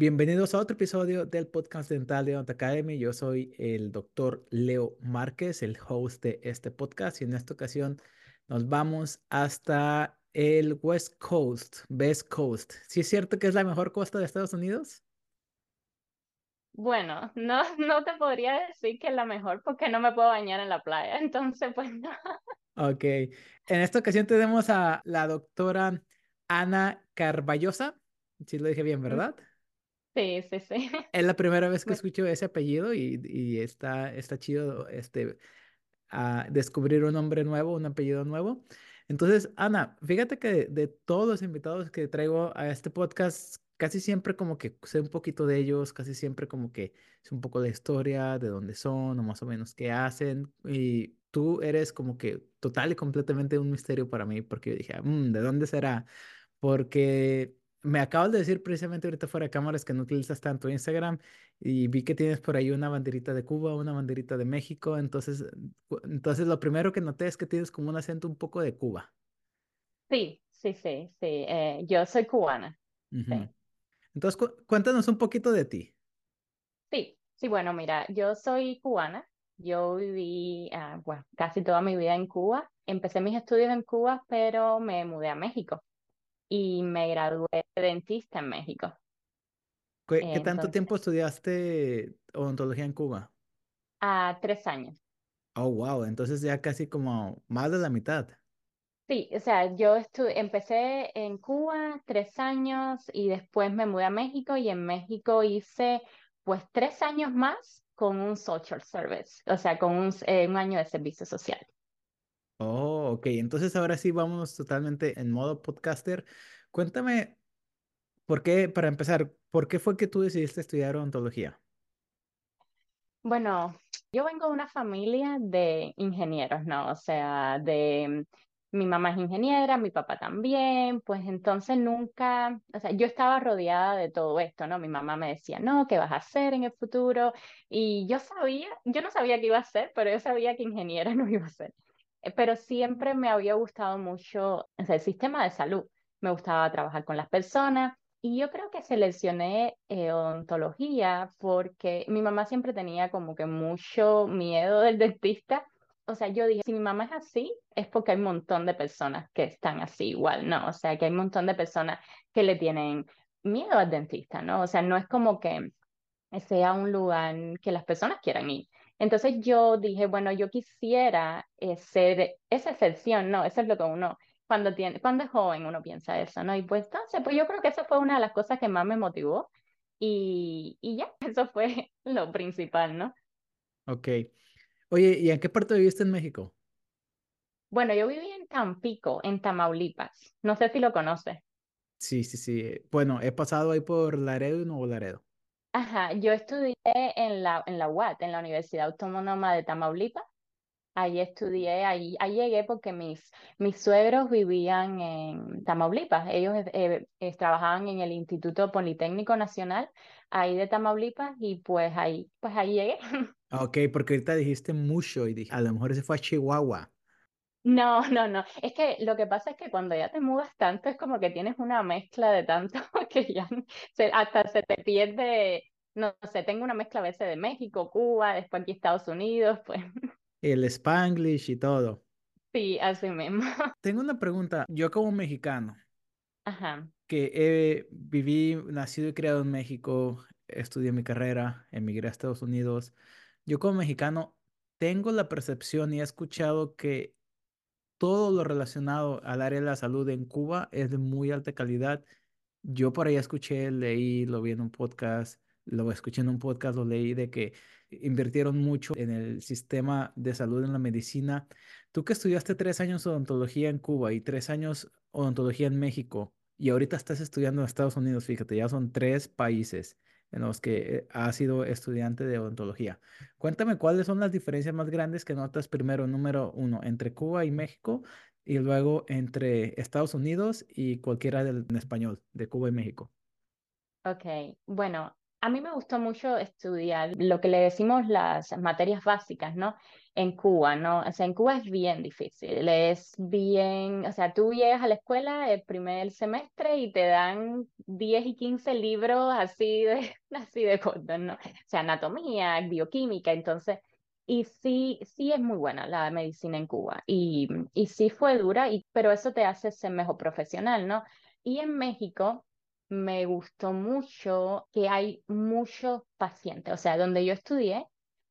Bienvenidos a otro episodio del podcast dental de Odont Academy. Yo soy el doctor Leo Márquez, el host de este podcast, y en esta ocasión nos vamos hasta el West Coast, West Coast. ¿Sí es cierto que es la mejor costa de Estados Unidos? Bueno, no, no te podría decir que es la mejor porque no me puedo bañar en la playa, entonces pues no. Ok, en esta ocasión tenemos a la doctora Ana Carballosa, si lo dije bien, Mm, ¿verdad? Sí, sí, sí. Es la primera vez que escucho ese apellido y, y está, está chido este, a descubrir un nombre nuevo, un apellido nuevo. Entonces, Ana, fíjate que de, de todos los invitados que traigo a este podcast, casi siempre como que sé un poquito de ellos, casi siempre como que sé un poco de historia, de dónde son o más o menos qué hacen. Y tú eres como que total y completamente un misterio para mí, porque yo dije, "Mm, ¿de dónde será? Porque me acabas de decir precisamente ahorita fuera de cámaras que no utilizas tanto Instagram y vi que tienes por ahí una banderita de Cuba, una banderita de México, entonces, entonces lo primero que noté es que tienes como un acento un poco de Cuba. Sí, sí, sí, sí. eh, yo soy cubana. Sí, Entonces, cu- cuéntanos un poquito de ti. sí, sí. Bueno, mira, yo soy cubana. Yo viví, ah, bueno, casi toda mi vida en Cuba. Empecé mis estudios en Cuba, pero me mudé a México y me gradué de dentista en México. ¿Qué, qué tanto Entonces, tiempo estudiaste odontología en Cuba? a tres años. Oh, wow, entonces ya casi como más de la mitad. Sí, o sea, yo empecé en Cuba tres años y después me mudé a México y en México hice pues tres años más con un social service, o sea, con un, eh, un año de servicio social. Oh, ok, entonces ahora sí vámonos totalmente en modo podcaster. Cuéntame, ¿por qué, para empezar, por qué fue que tú decidiste estudiar odontología? Bueno, yo vengo de una familia de ingenieros, ¿no? O sea, de mi mamá es ingeniera, mi papá también, pues entonces nunca, o sea, yo estaba rodeada de todo esto, ¿no? Mi mamá me decía, no, ¿qué vas a hacer en el futuro? Y yo sabía, yo no sabía qué iba a hacer, pero yo sabía que ingeniera no iba a ser. Eh, Pero siempre me había gustado mucho, o el sistema de salud. Me gustaba trabajar con las personas. Y yo creo que seleccioné eh, odontología porque mi mamá siempre tenía como que mucho miedo del dentista. O sea, yo dije, si mi mamá es así, es porque hay un montón de personas que están así igual, ¿no? O sea, que hay un montón de personas que le tienen miedo al dentista, ¿no? O sea, no es como que sea un lugar que las personas quieran ir. Entonces yo dije, bueno, yo quisiera eh, ser esa excepción, ¿no? Eso es lo que uno, cuando tiene, cuando es joven uno piensa eso, ¿no? Y pues entonces, pues yo creo que eso fue una de las cosas que más me motivó y, y ya, eso fue lo principal, ¿no? Ok. Oye, ¿y en qué parte viviste en México? Bueno, yo viví en Tampico, en Tamaulipas. No sé si lo conoces. Sí, sí, sí. Bueno, he pasado ahí por Laredo y Nuevo Laredo. Ajá, yo estudié en la, en la UAT, en la Universidad Autónoma de Tamaulipas. Ahí estudié, ahí, ahí llegué porque mis, mis suegros vivían en Tamaulipas. Ellos eh, eh, trabajaban en el Instituto Politécnico Nacional, ahí de Tamaulipas, y pues ahí, pues ahí llegué. Ok, porque ahorita dijiste mucho y dije, a lo mejor ese fue a Chihuahua. No, no, no. Es que lo que pasa es que cuando ya te mudas tanto, es como que tienes una mezcla de tanto que ya se- hasta se te pierde. No sé, tengo una mezcla a veces de México, Cuba, después aquí Estados Unidos, pues El Spanglish y todo. sí, así mismo. Tengo una pregunta. Yo como mexicano, Ajá. que he, viví, nacido y criado en México, estudié mi carrera, emigré a Estados Unidos. Yo como mexicano tengo la percepción y he escuchado que todo lo relacionado al área de la salud en Cuba es de muy alta calidad. Yo por ahí escuché, leí, lo vi en un podcast, lo escuché en un podcast, lo leí de que invirtieron mucho en el sistema de salud en la medicina. Tú que estudiaste tres años odontología en Cuba y tres años odontología en México y ahorita estás estudiando en Estados Unidos, fíjate, ya son tres países en los que eh, has sido estudiante de odontología. Cuéntame cuáles son las diferencias más grandes que notas primero, número uno, entre Cuba y México y luego entre Estados Unidos y cualquiera del, en español de Cuba y México. Ok, bueno, A mí me gustó mucho estudiar lo que le decimos las materias básicas, ¿no? En Cuba, ¿no? O sea, en Cuba es bien difícil, es bien, o sea, tú llegas a la escuela el primer semestre y te dan 10 y 15 libros así de, así de ¿no? O sea, anatomía, bioquímica, entonces, y sí, sí es muy buena la medicina en Cuba, y, y sí fue dura, pero eso te hace ser mejor profesional, ¿no? Y en México me gustó mucho que hay muchos pacientes, o sea, donde yo estudié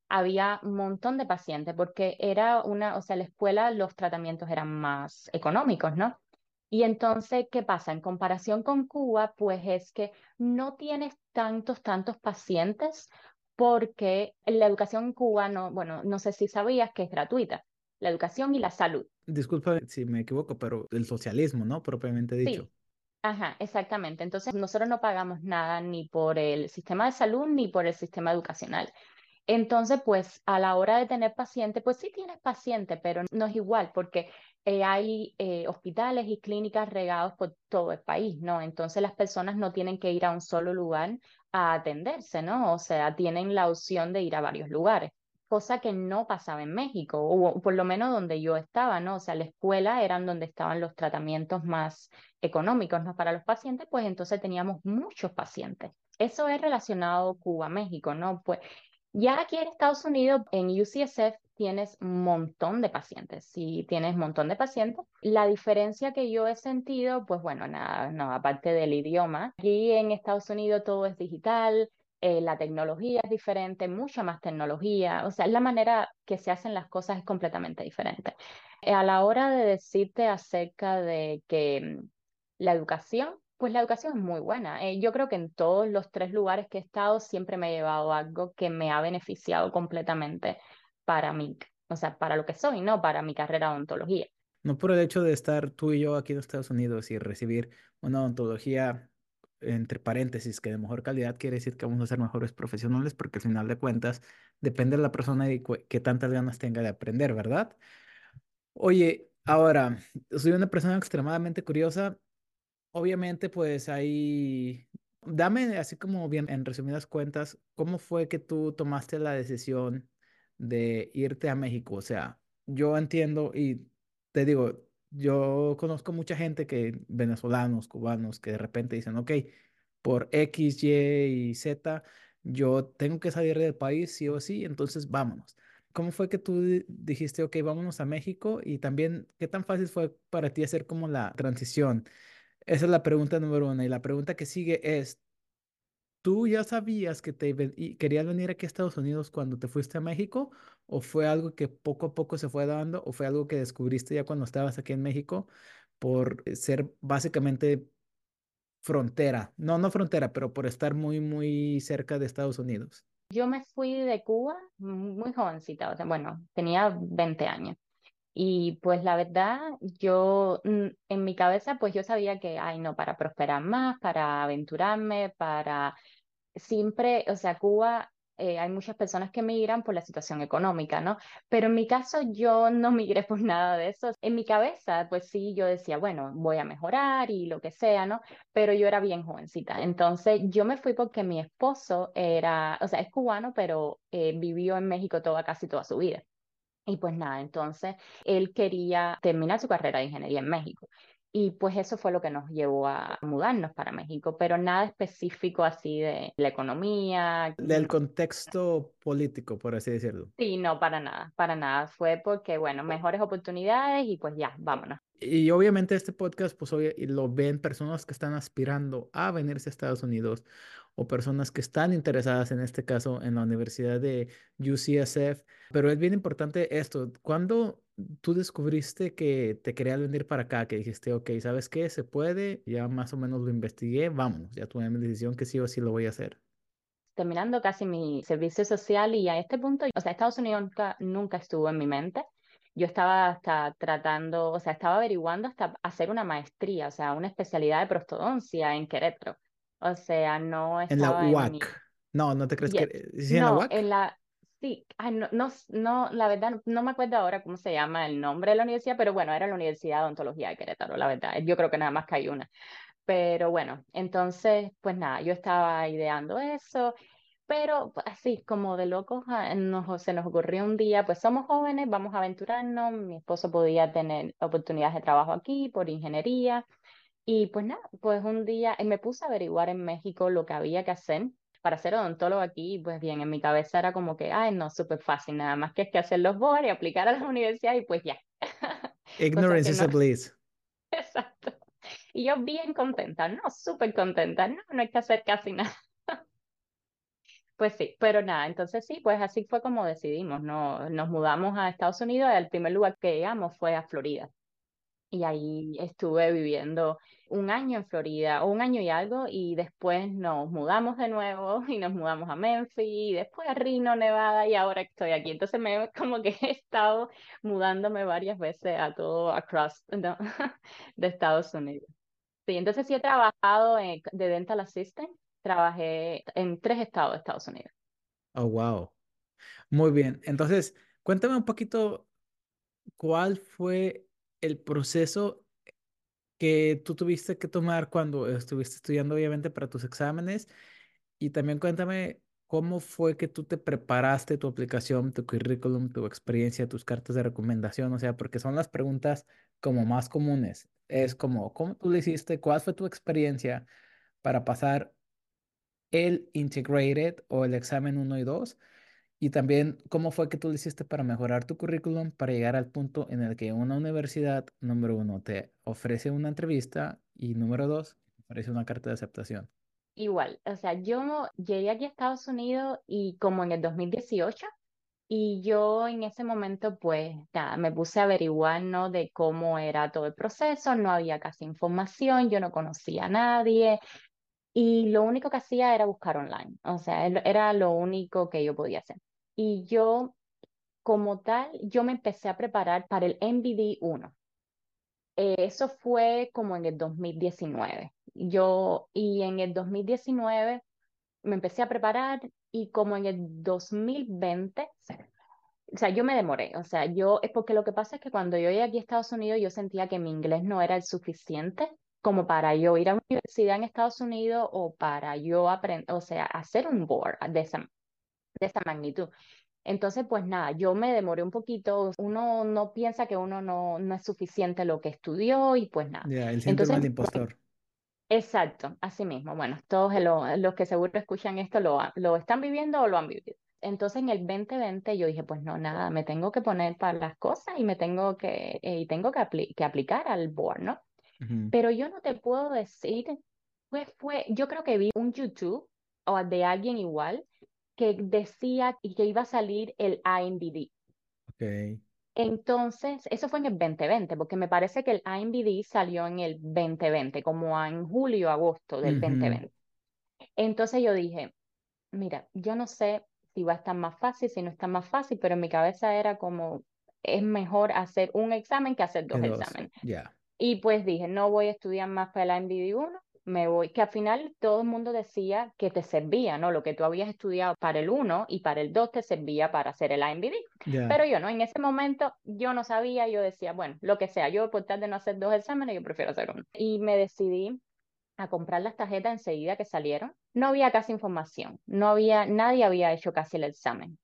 había un montón de pacientes porque era una, o sea, la escuela los tratamientos eran más económicos, ¿no? Y entonces, ¿qué pasa? En comparación con Cuba, pues es que no tienes tantos, tantos pacientes porque la educación en Cuba, no, bueno, no sé si sabías que es gratuita, la educación y la salud. Disculpa si me equivoco, pero el socialismo, ¿no? Propiamente dicho. Sí, Ajá, exactamente. Entonces, nosotros no pagamos nada ni por el sistema de salud ni por el sistema educacional. Entonces, pues a la hora de tener paciente, pues sí tienes paciente, pero no es igual porque eh, hay eh, hospitales y clínicas regados por todo el país, ¿no? Entonces las personas no tienen que ir a un solo lugar a atenderse, ¿no? O sea, tienen la opción de ir a varios lugares cosa que no pasaba en México, o por lo menos donde yo estaba, ¿no? O sea, la escuela eran donde estaban los tratamientos más económicos, ¿no? Para los pacientes, pues entonces teníamos muchos pacientes. Eso es relacionado Cuba-México, ¿no? Pues ya aquí en Estados Unidos, en UCSF, tienes un montón de pacientes. Si tienes un montón de pacientes, la diferencia que yo he sentido, pues bueno, nada, no, aparte del idioma, aquí en Estados Unidos todo es digital, eh, la tecnología es diferente, mucha más tecnología, o sea, la manera que se hacen las cosas es completamente diferente. Eh, a la hora de decirte acerca de que mm, la educación, pues la educación es muy buena. Eh, yo creo que en todos los tres lugares que he estado siempre me he llevado algo que me ha beneficiado completamente para mí, o sea, para lo que soy, ¿no? Para mi carrera de odontología. No por el hecho de estar tú y yo aquí en Estados Unidos y recibir una odontología entre paréntesis, que de mejor calidad quiere decir que vamos a ser mejores profesionales porque al final de cuentas depende de la persona y qué tantas ganas tenga de aprender, ¿verdad? Oye, ahora, soy una persona extremadamente curiosa. Obviamente, pues ahí, dame así como bien en resumidas cuentas, ¿cómo fue que tú tomaste la decisión de irte a México? O sea, yo entiendo y te digo, yo conozco mucha gente que, venezolanos, cubanos, que de repente dicen, ok, por X, Y y Z, yo tengo que salir del país sí o sí, entonces vámonos. ¿Cómo fue que tú dijiste, ok, vámonos a México? Y también, ¿qué tan fácil fue para ti hacer como la transición? Esa es la pregunta número uno. Y la pregunta que sigue es, ¿Tú ya sabías que te querías venir aquí a Estados Unidos cuando te fuiste a México? ¿O fue algo que poco a poco se fue dando? ¿O fue algo que descubriste ya cuando estabas aquí en México por eh, ser básicamente frontera? No, no frontera, pero por estar muy, muy cerca de Estados Unidos. Yo me fui de Cuba muy jovencita, o sea, bueno, tenía 20 años. Y pues la verdad, yo mm, en mi cabeza, pues yo sabía que, ay, no, para prosperar más, para aventurarme, para siempre, o sea, Cuba, eh, hay muchas personas que migran por la situación económica, ¿no? Pero en mi caso yo no migré por nada de eso. En mi cabeza, pues sí, yo decía, bueno, voy a mejorar y lo que sea, ¿no? Pero yo era bien jovencita. Entonces yo me fui porque mi esposo era, o sea, es cubano, pero eh, vivió en México toda, casi toda su vida. Y pues nada, entonces él quería terminar su carrera de ingeniería en México. Y pues eso fue lo que nos llevó a mudarnos para México, pero nada específico así de la economía. Del contexto político, por así decirlo. Sí, no, para nada, para nada. Fue porque, bueno, mejores oportunidades y pues ya, vámonos. Y obviamente este podcast, pues lo ven personas que están aspirando a venirse a Estados Unidos o personas que están interesadas, en este caso, en la Universidad de UCSF. Pero es bien importante esto. ¿Cuándo tú descubriste que te querías venir para acá? Que dijiste, ok, ¿sabes qué? Se puede, ya más o menos lo investigué, vámonos, ya tuve mi decisión que sí o sí lo voy a hacer. Terminando casi mi servicio social y a este punto, o sea, Estados Unidos nunca, nunca estuvo en mi mente yo estaba hasta tratando, o sea, estaba averiguando hasta hacer una maestría, o sea, una especialidad de prostodoncia en Querétaro. O sea, no estaba en la UAC. No, no te crees que ¿Sí en la UAC? En la sí, no, no, no, la verdad no me acuerdo ahora cómo se llama el nombre de la universidad, pero bueno, era la Universidad de Odontología de Querétaro, la verdad. Yo creo que nada más que hay una. Pero bueno, entonces, pues nada, yo estaba ideando eso, pero así como de locos, ah, nos, se nos ocurrió un día, pues somos jóvenes, vamos a aventurarnos, mi esposo podía tener oportunidades de trabajo aquí por ingeniería, y pues nada, pues un día eh, me puse a averiguar en México lo que había que hacer para ser odontólogo aquí, pues bien, en mi cabeza era como que, ay, no, súper fácil, nada más que es que hacer los boards y aplicar a la universidad y pues ya. Ignorance is no, a bliss. exacto. Y yo bien contenta, no, súper contenta, no, no hay que hacer casi nada. Pues sí, pero nada, entonces sí, pues así fue como decidimos, no, nos mudamos a Estados Unidos, el primer lugar que llegamos fue a Florida. Y ahí estuve viviendo un año en Florida, o un año y algo, y después nos mudamos de nuevo y nos mudamos a Memphis, y después a Reno, Nevada, y ahora estoy aquí. Entonces me como que he estado mudándome varias veces a todo across ¿no? de Estados Unidos. Sí, entonces sí he trabajado en- de dental assistant, trabajé en tres estados de Estados Unidos. Oh, wow. Muy bien. Entonces, cuéntame un poquito cuál fue el proceso que tú tuviste que tomar cuando estuviste estudiando, obviamente, para tus exámenes. Y también cuéntame cómo fue que tú te preparaste tu aplicación, tu currículum, tu experiencia, tus cartas de recomendación. O sea, porque son las preguntas como más comunes. Es como, ¿cómo tú lo hiciste? ¿Cuál fue tu experiencia para pasar el Integrated o el examen uno y 2? Y también, ¿cómo fue que tú lo hiciste para mejorar tu currículum para llegar al punto en el que una universidad, número uno, te ofrece una entrevista y número dos, ofrece una carta de aceptación? Igual, o sea, yo llegué aquí a Estados Unidos y como en el 2018 y yo en ese momento pues nada, me puse a averiguar, ¿no? De cómo era todo el proceso, no había casi información, yo no conocía a nadie y lo único que hacía era buscar online, o sea, era lo único que yo podía hacer. Y yo como tal, yo me empecé a preparar para el MBD 1. Eh, eso fue como en el 2019. Yo, y en el 2019 me empecé a preparar y como en el 2020, o sea, yo me demoré, o sea, yo, es porque lo que pasa es que cuando yo llegué aquí a Estados Unidos, yo sentía que mi inglés no era el suficiente como para yo ir a una universidad en Estados Unidos o para yo aprender, o sea, hacer un board de de esa magnitud. Entonces, pues nada, yo me demoré un poquito, uno no piensa que uno no, no es suficiente lo que estudió y pues nada. Ya, el síndrome del impostor. Exacto, así mismo. Bueno, todos lo- los que seguro escuchan esto lo, lo están viviendo o lo han vivido. Entonces en el 2020 yo dije, pues no, nada, me tengo que poner para las cosas y me tengo que, eh, y tengo que, apli- que aplicar al board, ¿no? Pero yo no te puedo decir, pues fue, yo creo que vi un YouTube o de alguien igual que decía que iba a salir el IMDb. Ok. Entonces, eso fue en el 2020, porque me parece que el IMDb salió en el 2020, como en julio, agosto del Ujú, 2020. Entonces yo dije, mira, yo no sé si va a estar más fácil, si no está más fácil, pero en mi cabeza era como, es mejor hacer un examen que hacer dos dos. exámenes. Ya. Y pues dije, no voy a estudiar más para el IMDb 1, me voy, que al final todo el mundo decía que te servía, ¿no? Lo que tú habías estudiado para el 1 y para el 2 te servía para hacer el IMDb. Ya. Pero yo, ¿no? En ese momento yo no sabía, yo decía, bueno, lo que sea, yo por tal de no hacer dos exámenes, yo prefiero hacer uno. Y me decidí a comprar las tarjetas enseguida que salieron. No había casi información, no había, nadie había hecho casi el examen.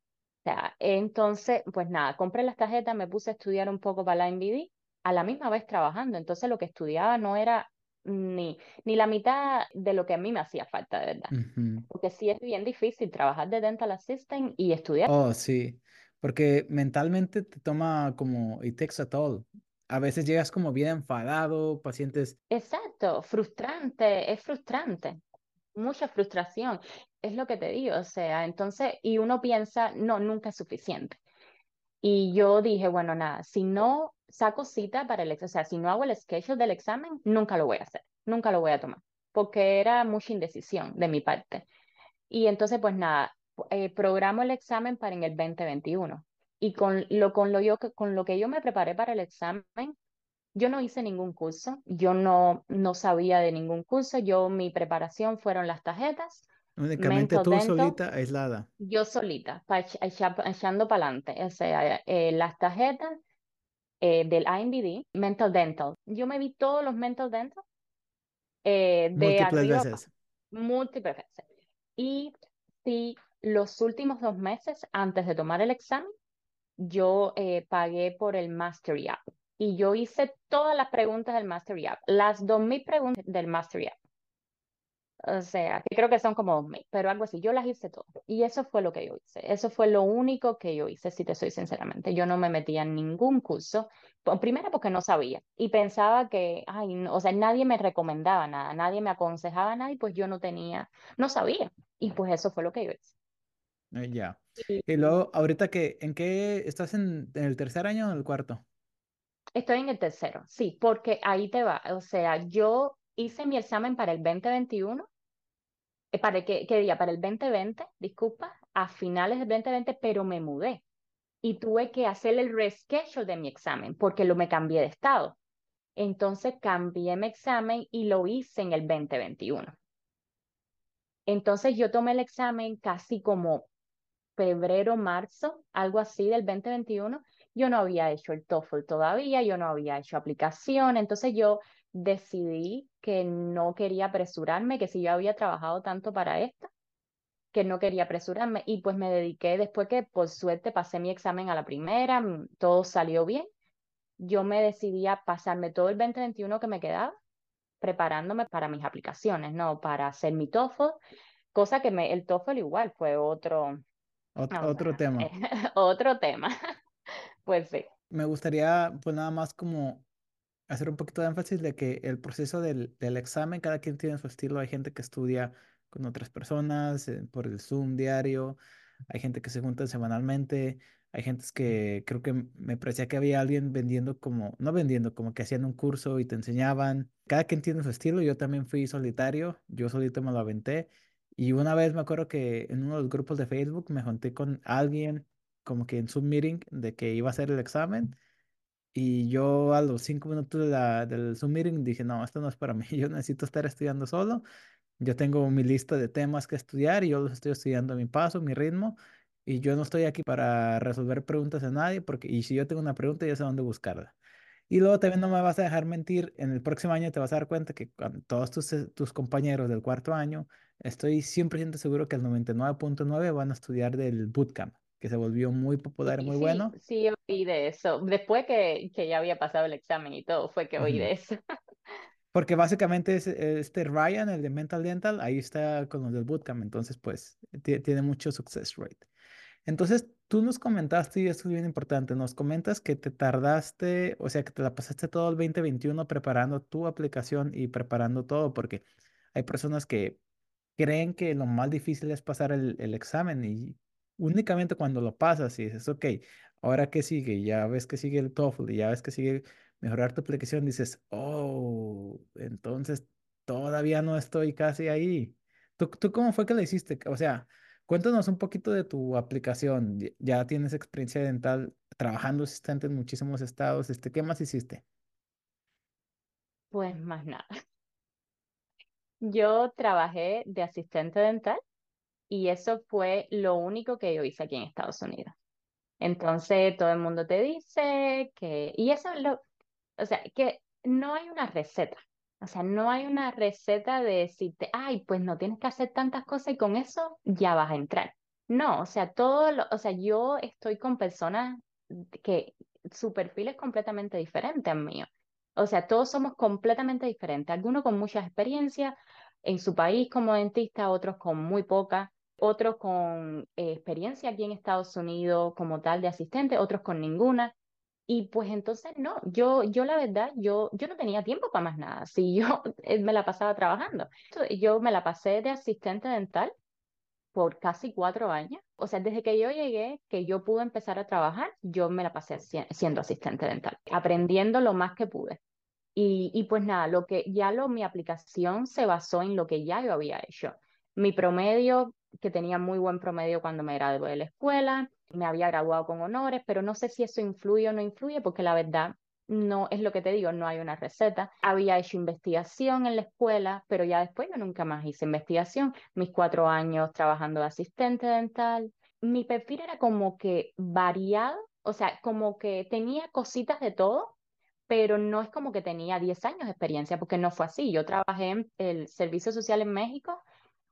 O sea, entonces, pues nada, compré las tarjetas, me puse a estudiar un poco para la MVD, a la misma vez trabajando. Entonces lo que estudiaba no era ni, ni la mitad de lo que a mí me hacía falta, de verdad. Porque sí es bien difícil trabajar de dental assistant y estudiar. Oh, sí. Porque mentalmente te toma como, it takes a toll. A veces llegas como bien enfadado, pacientes. Exacto, frustrante, es frustrante. mucha frustración, es lo que te digo, o sea, entonces, y uno piensa, no, nunca es suficiente. Y yo dije, bueno, nada, si no saco cita para el examen, o sea, si no hago el schedule del examen, nunca lo voy a hacer, nunca lo voy a tomar, porque era mucha indecisión de mi parte. Y entonces, pues nada, eh, programo el examen para en el 2021. Y con lo, con, lo yo, con lo que yo me preparé para el examen, yo no hice ningún curso, yo no, no sabía de ningún curso, yo mi preparación fueron las tarjetas, Únicamente tú dental, solita, aislada. yo solita, pa echa- echa- echando para adelante, o sea, eh, las tarjetas eh, del IMBD, mental dental. Yo me vi todos los mental dental eh, de Múltiples arriba veces. múltiples veces. Y si los últimos dos meses antes de tomar el examen, yo eh, pagué por el Mastery App y yo hice todas las preguntas del Mastery App, las 2.000 preguntas del Mastery App. O sea, que creo que son como 2.000, pero algo así. Yo las hice todas. Y eso fue lo que yo hice. Eso fue lo único que yo hice, si te soy sinceramente. Yo no me metía en ningún curso. Primero porque no sabía. Y pensaba que, ay, no, o sea, nadie me recomendaba nada, nadie me aconsejaba nada y pues yo no tenía, no sabía. Y pues eso fue lo que yo hice. Eh, ya. Y Y luego, ahorita que, ¿en qué estás en, en el tercer año o en el cuarto? estoy en el tercero, sí, porque ahí te va. O sea, yo hice mi examen para el 2021 eh, para que, ¿qué día? Para el 2020, disculpa, a finales del 2020, pero me mudé y tuve que hacer el reschedule de mi examen porque lo me cambié de estado. Entonces cambié mi examen y lo hice en el 2021. Entonces yo tomé el examen casi como febrero, marzo, algo así del 2021. Yo no había hecho el TOEFL todavía, yo no había hecho aplicación, entonces yo decidí que no quería apresurarme, que si yo había trabajado tanto para esto, que no quería apresurarme y pues me dediqué después que por suerte pasé mi examen a la primera, mm, todo salió bien. Yo me decidí a pasarme todo el 2021 que me quedaba preparándome para mis aplicaciones, ¿no? Para hacer mi TOEFL, cosa que me, el TOEFL igual fue otro, Ot- otro tema. otro tema. Pues sí. Me gustaría, pues nada más como hacer un poquito de énfasis de que el proceso del, del examen, cada quien tiene su estilo. Hay gente que estudia con otras personas eh, por el Zoom diario, hay gente que se junta semanalmente, hay gente que creo que me parecía que había alguien vendiendo como, no vendiendo, como que hacían un curso y te enseñaban. Cada quien tiene su estilo. Yo también fui solitario, yo solito me lo aventé. Y una vez me acuerdo que en uno de los grupos de Facebook me junté con alguien como que en Zoom meeting de que iba a hacer el examen. Y yo a los cinco minutos del Zoom meeting dije, no, esto no es para mí, yo necesito estar estudiando solo. Yo tengo mi lista de temas que estudiar y yo los estoy estudiando a mi paso, mi ritmo. Y yo no estoy aquí para resolver preguntas de nadie, porque y si yo tengo una pregunta, ya sé dónde buscarla. Y luego también no me vas a dejar mentir, en el próximo año te vas a dar cuenta que con todos tus, eh, tus compañeros del cuarto año, estoy 100% seguro que el 99.9 van a estudiar del bootcamp, que se volvió muy popular muy sí, bueno. sí oí de eso. Después que, que ya había pasado el examen y todo, fue que oí Ujú. de eso. Porque básicamente es este Ryan, el de Mental Dental, ahí está con los del bootcamp, entonces pues ti- tiene mucho success rate. Entonces tú nos comentaste, y esto es bien importante, nos comentas que te tardaste, o sea, que te la pasaste todo el 2021 preparando tu aplicación y preparando todo, porque hay personas que creen que lo más difícil es pasar el, el examen y únicamente cuando lo pasas y dices, ok, ahora qué sigue, ya ves que sigue el TOEFL y ya ves que sigue mejorar tu aplicación, dices, oh, entonces todavía no estoy casi ahí. ¿Tú, tú cómo fue que lo hiciste? O sea, cuéntanos un poquito de tu aplicación. Ya tienes experiencia dental trabajando asistente en muchísimos estados. Este, ¿qué más hiciste? Pues más nada. Yo trabajé de asistente dental y eso fue lo único que yo hice aquí en Estados Unidos. Entonces todo el mundo te dice que, y eso es lo, o sea, que no hay una receta. O sea, no hay una receta de decirte, ay, pues no tienes que hacer tantas cosas y con eso ya vas a entrar. No, o sea, todo o sea, yo estoy con personas que su perfil es completamente diferente al mío. O sea, todos somos completamente diferentes. Algunos con mucha experiencia en su país como dentista, otros con muy poca, otros con eh, experiencia aquí en Estados Unidos como tal de asistente, otros con ninguna. Y pues entonces no, yo, yo la verdad, yo, yo no tenía tiempo para más nada. Si yo eh, me la pasaba trabajando. Yo me la pasé de asistente dental por casi cuatro años. O sea, desde que yo llegué, que yo pude empezar a trabajar, yo me la pasé si- siendo asistente dental, aprendiendo lo más que pude. Y, y pues nada, lo que ya lo, mi aplicación se basó en lo que ya yo había hecho. Mi promedio, que tenía muy buen promedio cuando me gradué de la escuela, me había graduado con honores, pero no sé si eso influye o no influye, porque la verdad no es lo que te digo, no hay una receta. Había hecho investigación en la escuela, pero ya después yo nunca más hice investigación. Mis cuatro años trabajando de asistente dental. Mi perfil era como que variado, o sea, como que tenía cositas de todo pero no es como que tenía 10 años de experiencia, porque no fue así. Yo trabajé en el servicio social en México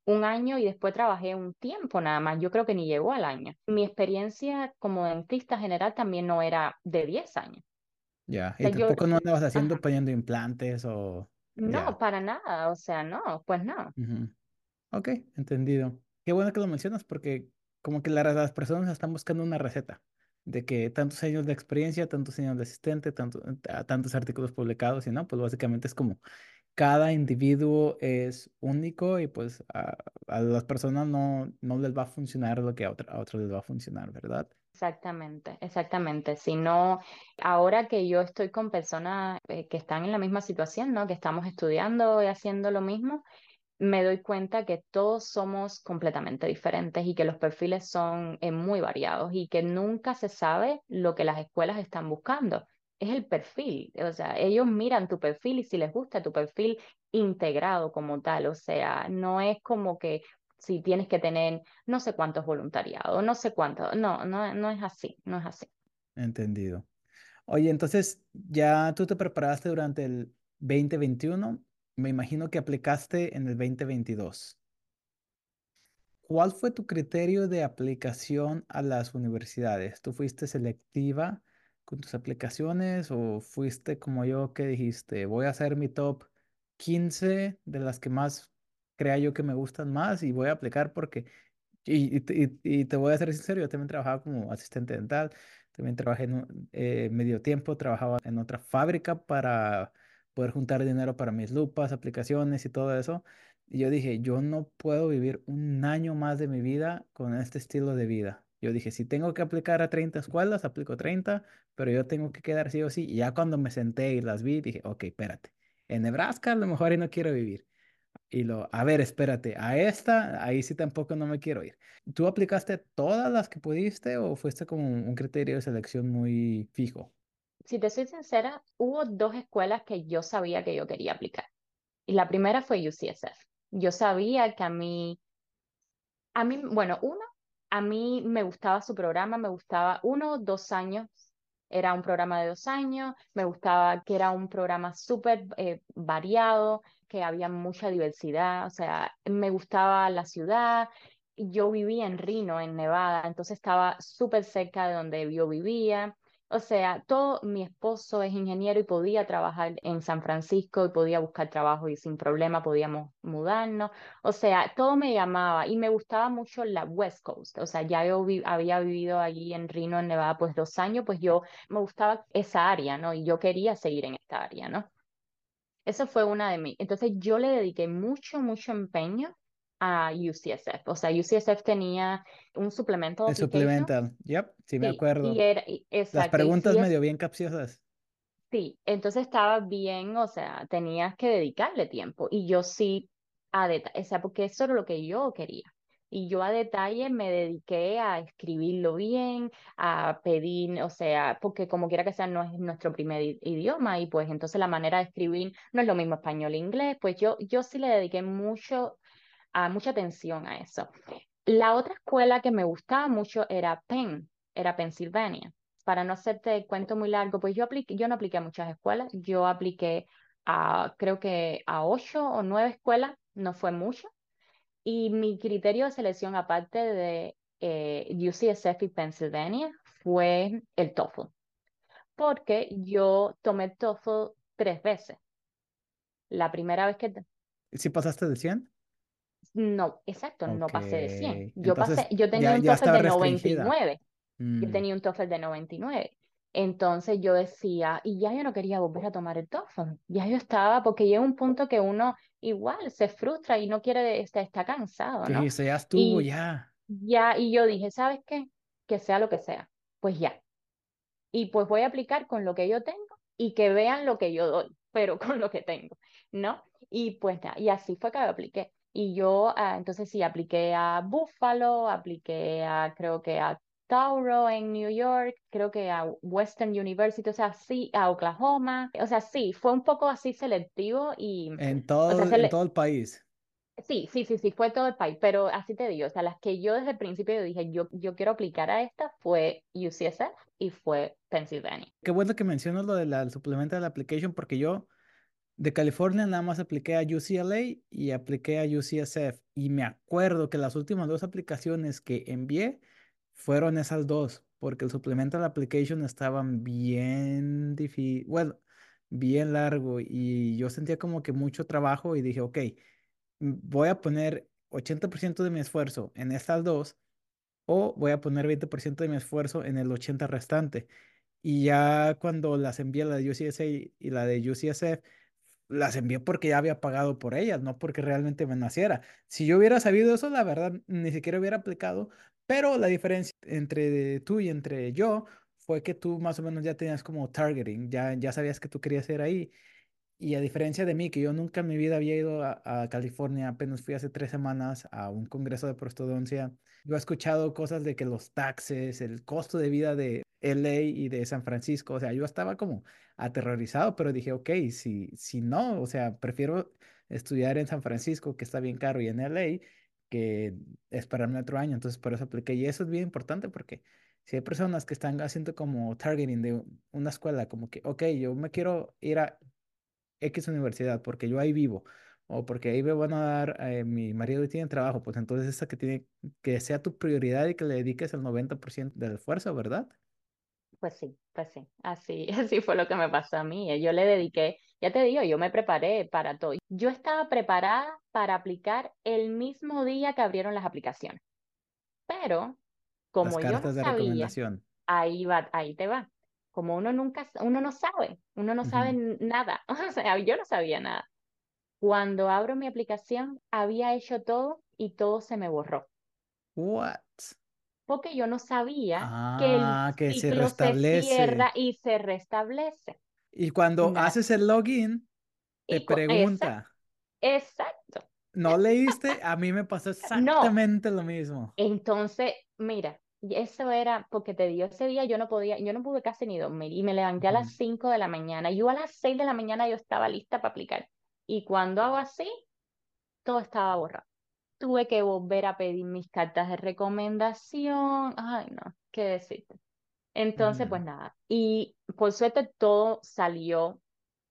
un año y después trabajé un tiempo nada más. Yo creo que ni llegó al año. Mi experiencia como dentista general también no era de 10 años. Ya, O y sea, yo, tampoco no andabas haciendo ajá, poniendo implantes o no, ya. para nada, o sea, no, pues no. Ujú. Ok, entendido. Qué bueno que lo mencionas porque como que la- las personas están buscando una receta de que tantos años de experiencia, tantos años de asistente, tanto, a- tantos artículos publicados y no, pues básicamente es como cada individuo es único y pues a, las personas no, no les va a funcionar lo que a, otra- otros les va a funcionar, ¿verdad? Exactamente, exactamente. Si no, ahora que yo estoy con personas eh, que están en la misma situación, ¿no? Que estamos estudiando y haciendo lo mismo, me doy cuenta que todos somos completamente diferentes y que los perfiles son eh, muy variados y que nunca se sabe lo que las escuelas están buscando. Es el perfil, o sea, ellos miran tu perfil y si les gusta tu perfil integrado como tal, o sea, no es como que si tienes que tener no sé cuántos voluntariados, no sé cuántos, no, no, no es así, no es así. Entendido. Oye, entonces ya tú te preparaste durante el 2021, me imagino que aplicaste en el 2022. ¿Cuál fue tu criterio de aplicación a las universidades? ¿Tú fuiste selectiva con tus aplicaciones o fuiste como yo que dijiste, voy a hacer mi top 15 de las que más crea yo que me gustan más y voy a aplicar porque y, y y- y te voy a ser sincero, yo también trabajaba como asistente dental, también trabajé en un- eh, medio tiempo, trabajaba en otra fábrica para poder juntar dinero para mis lupas, aplicaciones y todo eso. Y yo dije, yo no puedo vivir un año más de mi vida con este estilo de vida. Yo dije, si tengo que aplicar a 30 escuelas, aplico 30, pero yo tengo que quedar sí o sí. Y ya cuando me senté y las vi, dije, ok, espérate. En Nebraska a lo mejor y no quiero vivir. Y lo, a ver, espérate, a esta, ahí sí tampoco no me quiero ir. ¿Tú aplicaste todas las que pudiste o fuiste como un criterio de selección muy fijo? Si te soy sincera, hubo dos escuelas que yo sabía que yo quería aplicar. Y la primera fue UCSF. Yo sabía que a mí A mí, bueno, uno, a mí me gustaba su programa, me gustaba uno, dos años, era un programa de dos años, me gustaba que era un programa súper eh, variado, que había mucha diversidad, o sea, me gustaba la ciudad. Yo vivía en Reno, en Nevada, entonces estaba súper cerca de donde yo vivía. O sea, todo, mi esposo es ingeniero y podía trabajar en San Francisco y podía buscar trabajo y sin problema podíamos mudarnos. O sea, todo me llamaba y me gustaba mucho la West Coast. O sea, ya yo había vivido allí en Reno, en Nevada, pues dos años, pues yo me gustaba esa área, ¿no? Y yo quería seguir en esta área, ¿no? Eso fue una de mí. Entonces yo le dediqué mucho, mucho empeño a UCSF. O sea, UCSF tenía un supplemental El supplemental, yep, sí me Sí, y acuerdo. era, y- Las exacto, y preguntas medio bien capciosas. Sí, entonces estaba bien, o sea, tenías que dedicarle tiempo y yo sí a detalle, o sea, porque eso era lo que yo quería. Y yo a detalle me dediqué a escribirlo bien, a pedir, o sea, porque como quiera que sea, no es nuestro primer idioma y pues entonces la manera de escribir no es lo mismo español e inglés, pues yo, yo sí le dediqué mucho, a, mucha atención a eso. La otra escuela que me gustaba mucho era Penn, era Pennsylvania. Para no hacerte el cuento muy largo, pues yo apliqué, yo no apliqué a muchas escuelas, yo apliqué a creo que a ocho o nueve escuelas, no fue mucho. Y mi criterio de selección, aparte de eh, UCSF y Pennsylvania, fue el TOEFL, porque yo tomé TOEFL tres veces. La primera vez que, ¿Sí pasaste del 100? No, exacto, no pasé de 100. Yo pasé, yo tenía ya, un TOEFL de noventa y restringida. nueve. Yo Mm, tenía un TOEFL de 99. Entonces yo decía, y ya yo no quería volver a tomar el TOEFL. Ya yo estaba, porque llega un punto que uno igual se frustra y no quiere, está, está cansado, ¿Qué ¿no? dijiste? Ya estuvo, Y ya. ya, y yo dije, ¿sabes qué? Que sea lo que sea. Pues ya. Y pues voy a aplicar con lo que yo tengo y que vean lo que yo doy, pero con lo que tengo, ¿no? Y pues nada, y así fue que apliqué. Y yo, ah, entonces sí, apliqué a Buffalo, apliqué a, creo que a Tauro en New York, creo que a Western University, o sea, sí, a Oklahoma, o sea, sí, fue un poco así selectivo y, En o sea, todo, en sele- todo el país. Sí, sí, sí, sí, fue todo el país, pero así te digo, o sea, las que yo desde el principio dije, yo, yo quiero aplicar a esta fue UCSF y fue Pennsylvania. Qué bueno que mencionas lo de la application porque yo de California nada más apliqué a UCLA y apliqué a UCSF y me acuerdo que las últimas dos aplicaciones que envié fueron esas dos porque el supplemental application estaban bien difícil, bueno, bien largo y yo sentía como que mucho trabajo y dije, ok, voy a poner 80% de mi esfuerzo en estas dos o voy a poner 20% de mi esfuerzo en el 80 restante. Y ya cuando las envié la de UCSA y la de UCSF, las envié porque ya había pagado por ellas, no porque realmente me naciera. Si yo hubiera sabido eso, la verdad, ni siquiera hubiera aplicado, pero la diferencia entre tú y entre yo fue que tú más o menos ya tenías como targeting, ya, ya sabías que tú querías ir ahí. Y a diferencia de mí, que yo nunca en mi vida había ido a, a California, apenas fui hace tres semanas a un congreso de prostodoncia, yo he escuchado cosas de que los taxes, el costo de vida de LA y de San Francisco, o sea, yo estaba como aterrorizado, pero dije, ok, si, si no, o sea, prefiero estudiar en San Francisco, que está bien caro, y en LA, que esperarme otro año, entonces por eso apliqué. Y eso es bien importante porque si hay personas que están haciendo como targeting de una escuela, como que, ok, yo me quiero ir a X universidad, porque yo ahí vivo, o porque ahí me van a dar, eh, mi marido tiene trabajo, pues entonces esa que tiene, que sea tu prioridad y que le dediques el 90% del esfuerzo, ¿verdad? Pues sí, pues sí, así, así fue lo que me pasó a mí. Yo le dediqué, ya te digo, yo me preparé para todo. Yo estaba preparada para aplicar el mismo día que abrieron las aplicaciones, pero Las como yo no de sabía, ahí va, ahí te va. Como uno nunca, uno no sabe, uno no sabe nada, o sea, yo no sabía nada. Cuando abro mi aplicación, había hecho todo y todo se me borró, What? Porque yo no sabía que el Ah, que se ciclo se restablece. cierra y se restablece. Y cuando haces el login, te y pregunta, exacto. ¿no leíste? A mí me pasó No, exactamente lo mismo. entonces, mira, y eso era porque te dio ese día, yo no podía, yo no pude casi ni dormir y me levanté a las 5 de la mañana. Yo a las 6 de la mañana yo estaba lista para aplicar. Y cuando hago así, todo estaba borrado. Tuve que volver a pedir mis cartas de recomendación. Ay, no, qué decirte. Entonces, pues Ujú, nada. Y por suerte todo salió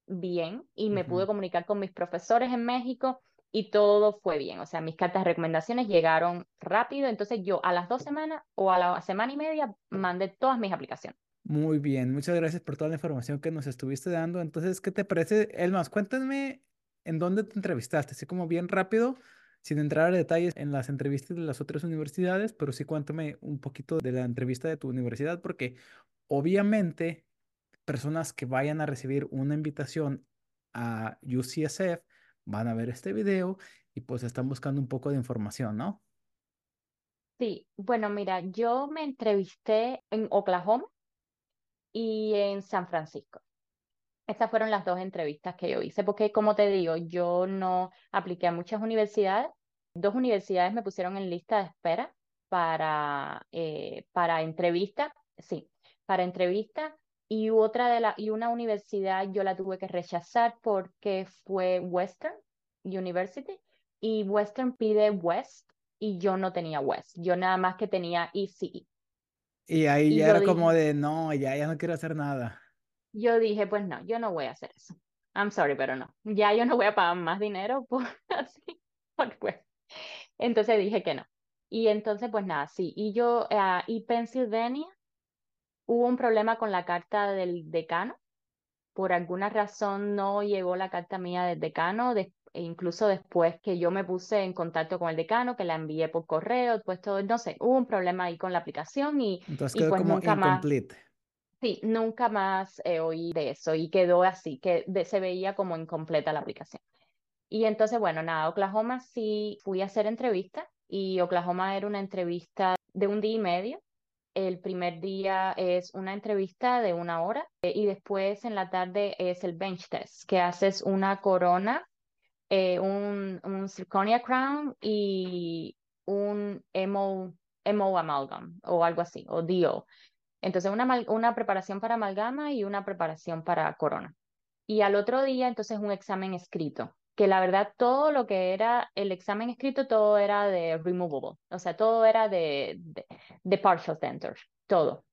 bien y me ujú. pude comunicar con mis profesores en México y todo fue bien. O sea, mis cartas de recomendaciones llegaron rápido. Entonces yo a las dos semanas o a la semana y media mandé todas mis aplicaciones. Muy bien, muchas gracias por toda la información que nos estuviste dando. Entonces, ¿qué te parece? Elmas, cuéntame en dónde te entrevistaste, así como bien rápido, sin entrar a detalles en las entrevistas de las otras universidades, pero sí cuéntame un poquito de la entrevista de tu universidad, porque obviamente personas que vayan a recibir una invitación a UCSF van a ver este video y pues están buscando un poco de información, ¿no? Sí, bueno, mira, yo me entrevisté en Oklahoma y en San Francisco. Estas fueron las dos entrevistas que yo hice, porque como te digo, yo no apliqué a muchas universidades. Dos universidades me pusieron en lista de espera para, eh, para entrevista, sí, para entrevista, y otra de la, y una universidad yo la tuve que rechazar porque fue Western University, y Western pide West, y yo no tenía West, yo nada más que tenía ECE. Y ahí Y ya era como de, no, ya, ya no quiero hacer nada. Yo dije, pues no, yo no voy a hacer eso. I'm sorry, pero no. Ya yo no voy a pagar más dinero por así. por pues. Entonces dije que no. Y entonces, pues nada, sí. Y yo, ah, y Pennsylvania, hubo un problema con la carta del decano. Por alguna razón no llegó la carta mía del decano, des- e incluso después que yo me puse en contacto con el decano, que la envié por correo, pues todo, no sé, hubo un problema ahí con la aplicación y, Entonces y quedó pues como nunca más incomplete. Sí, nunca más eh, oí de eso y quedó así, que de- se veía como incompleta la aplicación. Y entonces, bueno, nada, Oklahoma sí fui a hacer entrevista y Oklahoma era una entrevista de un día y medio. El primer día es una entrevista de una hora eh, y después en la tarde es el bench test, que haces una corona, eh, un, un zirconia crown y un emo, emo amalgam o algo así, o DO. Entonces, una, una preparación para amalgama y una preparación para corona. Y al otro día, entonces, un examen escrito. que la verdad todo lo que era el examen escrito, todo era de removable, o sea, todo era de, de, partial dentures, todo,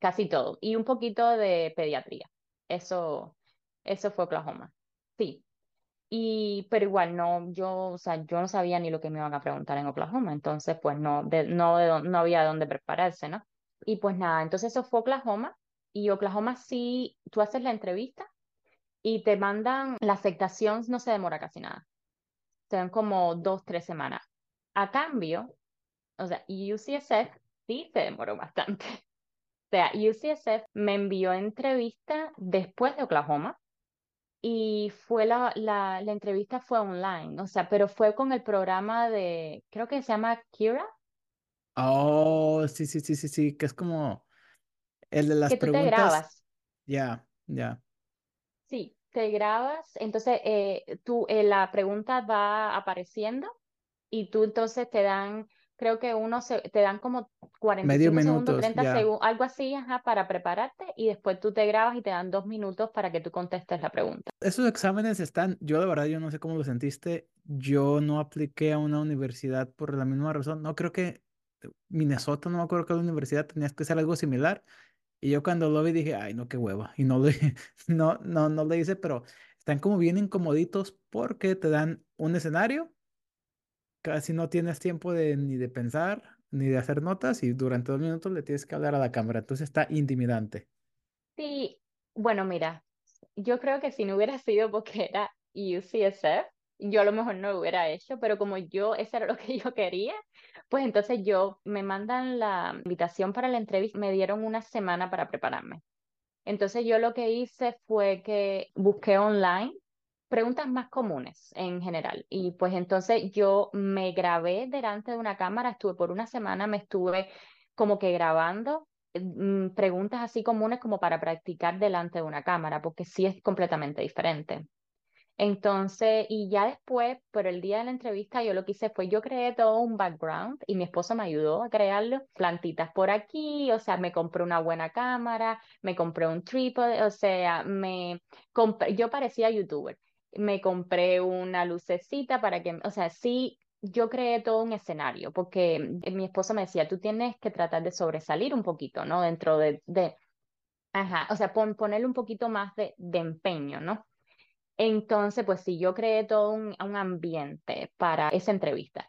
casi todo, y un poquito de pediatría. Eso, eso fue Oklahoma. Sí, y, pero igual, no, yo, o sea, yo no sabía ni lo que me iban a preguntar en Oklahoma, entonces, pues no, de, no, no había dónde prepararse, ¿no? Y pues nada, entonces eso fue Oklahoma, y Oklahoma sí, tú haces la entrevista y te mandan, la aceptación no se demora casi nada, se dan como dos, tres semanas. A cambio, o sea, UCSF sí se demoró bastante. O sea, UCSF me envió entrevista después de Oklahoma, y fue la, la, la, entrevista fue online, o sea, pero fue con el programa de, creo que se llama Kira. Oh, sí, sí, sí, sí, sí, que es como el de las que tú te preguntas. grabas. Ya, ya. Sí, te grabas, entonces eh, tú, eh, la pregunta va apareciendo y tú entonces te dan, creo que uno se, te dan como 45 Medio segundos, minutos, 30 ya. segundos, algo así, ajá, para prepararte y después tú te grabas y te dan dos minutos para que tú contestes la pregunta. Esos exámenes están, yo de verdad, yo no sé cómo lo sentiste. Yo no apliqué a una universidad por la misma razón. No creo que Minnesota, no me acuerdo qué universidad, tenías que hacer algo similar. Y yo cuando lo vi dije, ay, no, qué hueva. Y no lo, no, no, no lo hice, pero están como bien incomoditos porque te dan un escenario, casi no tienes tiempo de, ni de pensar, ni de hacer notas, y durante dos minutos le tienes que hablar a la cámara. Entonces está intimidante. Sí, bueno, mira, yo creo que si no hubiera sido porque era UCSF, yo a lo mejor no lo hubiera hecho, pero como yo, eso era lo que yo quería, pues entonces yo me mandan la invitación para la entrevista, me dieron una semana para prepararme. Entonces yo lo que hice fue que busqué online preguntas más comunes en general y pues entonces yo me grabé delante de una cámara, estuve por una semana, me estuve como que grabando mm, preguntas así comunes como para practicar delante de una cámara, porque sí es completamente diferente. Entonces, y ya después, por el día de la entrevista, yo lo que hice fue, yo creé todo un background y mi esposo me ayudó a crearlo, plantitas por aquí, o sea, me compré una buena cámara, me compré un trípode, o sea, me compré, yo parecía youtuber, me compré una lucecita para que, o sea, sí, yo creé todo un escenario, porque mi esposo me decía, tú tienes que tratar de sobresalir un poquito, ¿no? Dentro de, de ajá, o sea, pon, ponerle un poquito más de, de empeño, ¿no? Entonces, pues sí, yo creé todo un, un, ambiente para esa entrevista.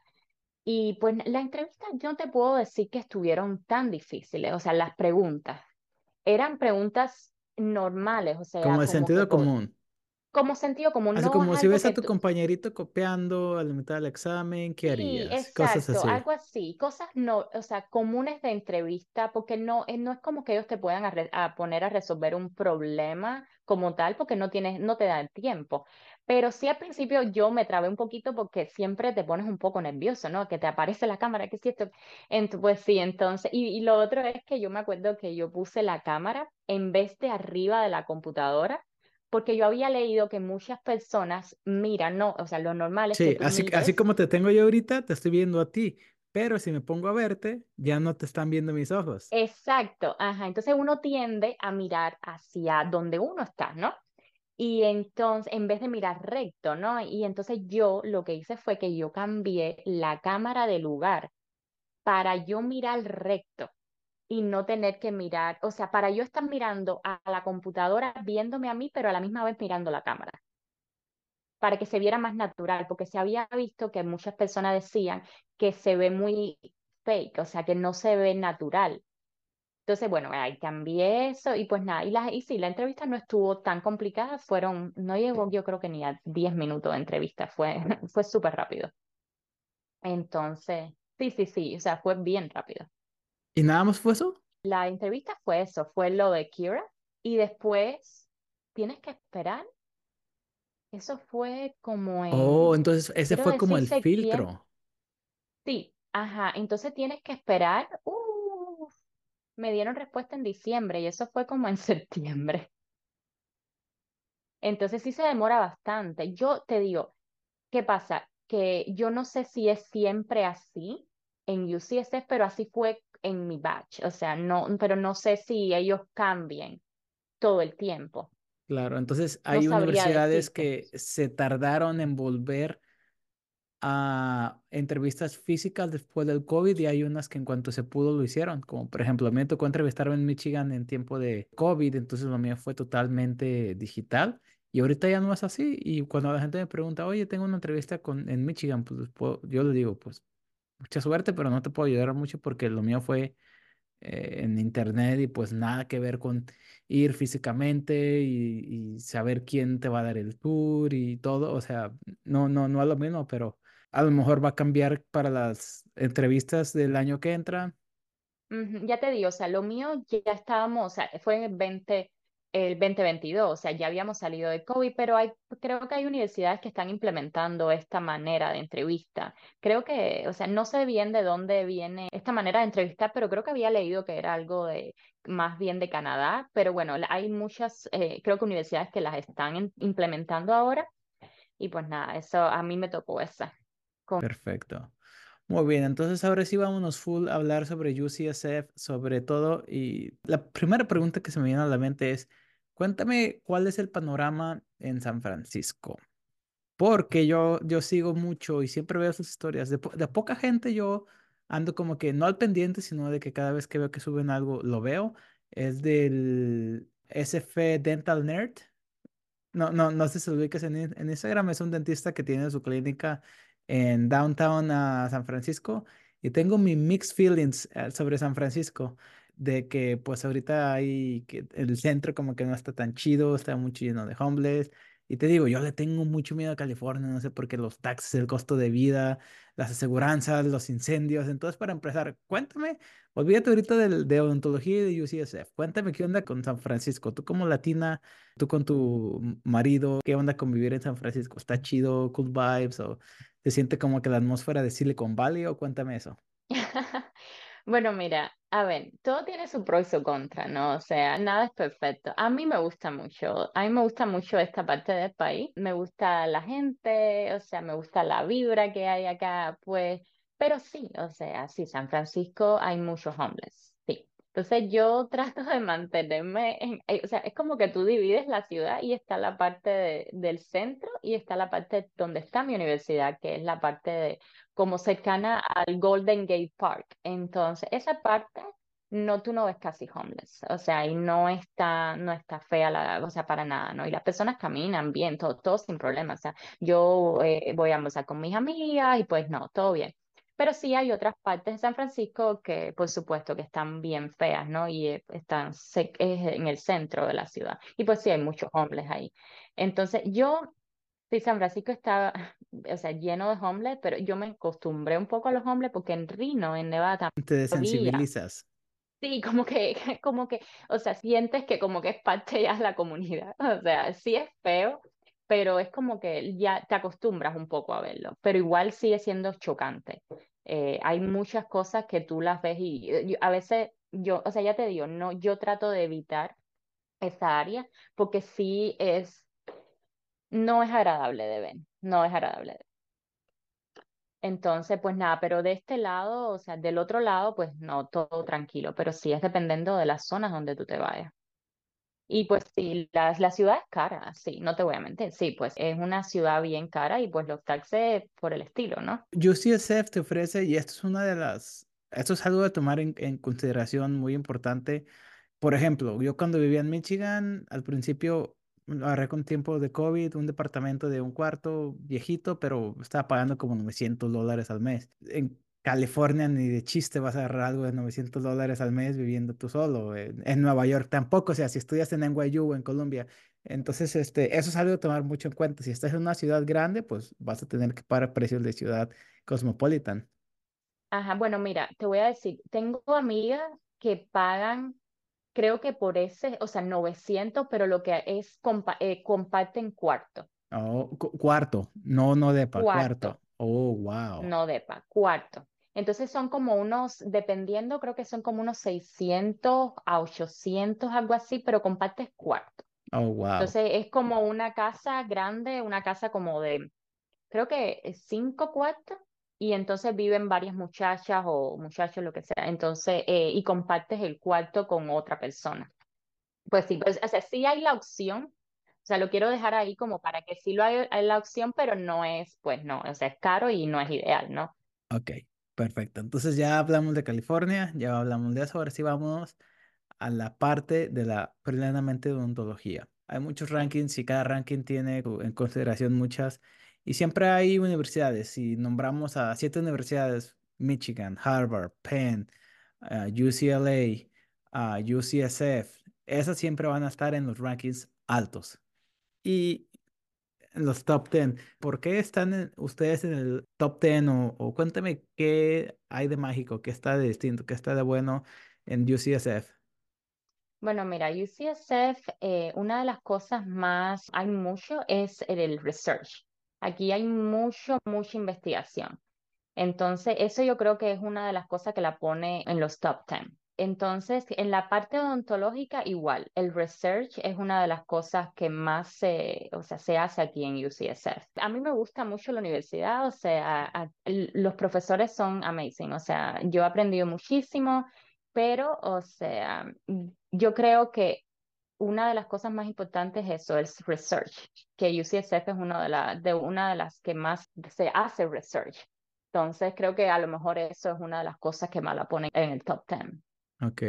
Y pues la entrevista yo no te puedo decir que estuvieron tan difíciles, o sea, las preguntas eran preguntas normales, o sea, Como el como sentido que por, común. como sentido común, Así no como si ves a tu tú, compañerito copiando a la mitad del examen, ¿qué Sí, harías? Cosas exacto, así. algo así, cosas no, o sea, comunes de entrevista, porque no, eh, no es como que ellos te puedan a, a poner a resolver un problema como tal, porque no tienes, no te da el tiempo. Pero sí al principio yo me trabé un poquito porque siempre te pones un poco nervioso, ¿no? Que te aparece la cámara, que si esto, pues sí, entonces, y, y lo otro es que yo me acuerdo que yo puse la cámara en vez de arriba de la computadora. Porque yo había leído que muchas personas miran, no, o sea, lo normal es que Sí, tú así, así como te tengo yo ahorita, te estoy viendo a ti, pero si me pongo a verte, ya no te están viendo mis ojos. Exacto, ajá. Entonces uno tiende a mirar hacia donde uno está, ¿no? Y entonces, en vez de mirar recto, ¿no? Y entonces yo lo que hice fue que yo cambié la cámara de lugar para yo mirar recto y no tener que mirar, o sea, para yo estar mirando a la computadora viéndome a mí, pero a la misma vez mirando la cámara, para que se viera más natural, porque se había visto que muchas personas decían que se ve muy fake, o sea, que no se ve natural. Entonces, bueno, ahí cambié eso y pues nada, y, la, y sí, la entrevista no estuvo tan complicada, fueron, no llegó yo creo que ni a 10 minutos de entrevista, fue, fue súper rápido. Entonces, sí, sí, sí, o sea, fue bien rápido. ¿Y nada más fue eso? La entrevista fue eso, fue lo de Kira y después tienes que esperar, eso fue como Oh, en, entonces ese quiero fue como decir el septiembre, filtro. sí, ajá, entonces tienes que esperar, uh, me dieron respuesta en diciembre y eso fue como en septiembre. Entonces sí se demora bastante. Yo te digo, ¿qué pasa? Que yo no sé si es siempre así en UCSF, pero así fue en mi batch. O sea, no, pero no sé si ellos cambian todo el tiempo. Claro, entonces No hay sabría universidades decirte. que se tardaron en volver a entrevistas físicas después del COVID y hay unas que en cuanto se pudo lo hicieron, como por ejemplo, a mí me tocó entrevistarme en Michigan en tiempo de COVID, entonces lo mío fue totalmente digital y ahorita ya no es así y cuando la gente me pregunta, oye, tengo una entrevista con, en Michigan, pues puedo- yo le digo, pues mucha suerte, pero no te puedo ayudar mucho porque lo mío fue eh, en internet y pues nada que ver con ir físicamente y, y saber quién te va a dar el tour y todo. O sea, no, no, no es lo mismo, pero a lo mejor va a cambiar para las entrevistas del año que entra. Ya te digo, o sea, lo mío ya estábamos, o sea, fue en el 20, el 2022, o sea, ya habíamos salido de COVID, pero hay, creo que hay universidades que están implementando esta manera de entrevista. Creo que, o sea, no sé bien de dónde viene esta manera de entrevistar, pero creo que había leído que era algo de más bien de Canadá, pero bueno, hay muchas, eh, creo que universidades que las están implementando ahora y pues nada, eso a mí me tocó esa. Perfecto. Muy bien, entonces ahora sí vámonos full a hablar sobre UCSF, sobre todo. Y la primera pregunta que se me viene a la mente es, cuéntame cuál es el panorama en San Francisco. Porque yo, yo sigo mucho y siempre veo sus historias. De, po- de poca gente yo ando como que no al pendiente, sino de que cada vez que veo que suben algo lo veo. Es del SF Dental Nerd. No, no, no sé si lo ubicas en, en Instagram. Es un dentista que tiene su clínica en downtown San Francisco. Y tengo mi mixed feelings eh, sobre San Francisco. De que pues ahorita hay que el centro como que no está tan chido, está mucho lleno de homeless. Y te digo, yo le tengo mucho miedo a California, no sé por qué los taxes, el costo de vida, las aseguranzas, los incendios. Entonces, para empezar, cuéntame, olvídate ahorita del, de odontología y de UCSF. Cuéntame qué onda con San Francisco. Tú como latina tú con tu marido, ¿qué onda convivir en San Francisco? ¿Está chido, cool vibes o se siente como que la atmósfera de Silicon Valley o cuéntame eso? Bueno, mira, a ver, todo tiene su pro y su contra, ¿no? O sea, nada es perfecto. A mí me gusta mucho, a mí me gusta mucho esta parte del país, me gusta la gente, o sea, me gusta la vibra que hay acá, pues, pero sí, o sea, sí, San Francisco hay muchos homeless, sí. Entonces yo trato de mantenerme en, eh, o sea, es como que tú divides la ciudad y está la parte de- del centro y está la parte donde está mi universidad, que es la parte de como cercana al Golden Gate Park. Entonces, esa parte no, tú no ves casi homeless, o sea, y no está, no está fea la, o sea, para nada, ¿no? Y las personas caminan bien, todo, todo sin problema, o sea, yo eh, voy a almorzar con mis amigas y pues no, todo bien. Pero sí hay otras partes de San Francisco que, por supuesto, que están bien feas, ¿no? Y eh, están en el centro de la ciudad. Y pues sí hay muchos homeless ahí. Entonces, yo Sí, San Francisco está, o sea, lleno de homeless, pero yo me acostumbré un poco a los homeless porque en Reno, en Nevada, Te desensibilizas. sí, como que, como que, o sea, sientes que como que es parte ya de la comunidad, o sea, sí es feo, pero es como que ya te acostumbras un poco a verlo, pero igual sigue siendo chocante. Eh, hay muchas cosas que tú las ves y eh, yo- a veces yo, o sea, ya te digo, no, yo trato de evitar esa área porque sí es no es agradable de ver, no es agradable. de ver. Entonces, pues nada, pero de este lado, o sea, del otro lado, pues no, todo tranquilo, pero sí es dependiendo de las zonas donde tú te vayas. Y pues sí, la, la ciudad es cara, sí, no te voy a mentir, sí, pues es una ciudad bien cara y pues los taxes por el estilo, ¿no? UCSF te ofrece, y esto es una de las, esto es algo de tomar en, en consideración muy importante. Por ejemplo, yo cuando vivía en Michigan, al principio agarré con tiempo de COVID, un departamento de un cuarto viejito, pero estaba pagando como 900 dólares al mes. En California ni de chiste vas a agarrar algo de 900 dólares al mes viviendo tú solo. En, en Nueva York tampoco, o sea, si estudias en NYU o en Colombia. Entonces, este, eso es algo de tomar mucho en cuenta. Si estás en una ciudad grande, pues vas a tener que pagar precios de ciudad cosmopolitan. Ajá, bueno, mira, te voy a decir, tengo amigas que pagan, creo que por ese, o sea, 900 pero lo que es, compa eh, comparten cuarto, Oh, cu- cuarto, no, no depa, cuarto. cuarto. Oh, wow. No depa, cuarto. Entonces son como unos, dependiendo, creo que son como unos 600 a 800 algo así, pero compartes cuarto. Oh, wow. Entonces es como una casa grande, una casa como de, creo que es cinco cuartos, y entonces viven varias muchachas o muchachos, lo que sea. Entonces, eh, y compartes el cuarto con otra persona. Pues sí, pues, o sea, sí hay la opción O sea, lo quiero dejar ahí como para que sí lo haya hay la opción, pero no es, pues no, o sea, es caro y no es ideal, ¿no? Ok, perfecto. Entonces ya hablamos de California, ya hablamos de eso, ahora sí vamos a la parte de la plenamente odontología. Hay muchos rankings y cada ranking tiene en consideración muchas y siempre hay universidades. Si nombramos a siete universidades, Michigan, Harvard, Penn, ah, UCLA, ah, UCSF, esas siempre van a estar en los rankings altos. Y en los top 10. ¿Por qué están ustedes en el top 10? O, o cuéntame qué hay de mágico, qué está de distinto, qué está de bueno en UCSF. Bueno, mira, UCSF, eh, una de las cosas más, hay mucho, es el, el research. Aquí hay mucho, mucha investigación. Entonces, eso yo creo que es una de las cosas que la pone en los top 10. Entonces, en la parte odontológica, igual, el research es una de las cosas que más se, o sea, se hace aquí en UCSF. A mí me gusta mucho la universidad, o sea, los profesores son amazing, o sea, yo he aprendido muchísimo, pero, o sea, yo creo que una de las cosas más importantes es eso, es research, que UCSF es una de, la, de una de las que más se hace research. Entonces, creo que a lo mejor eso es una de las cosas que más la ponen en el top 10. Ok.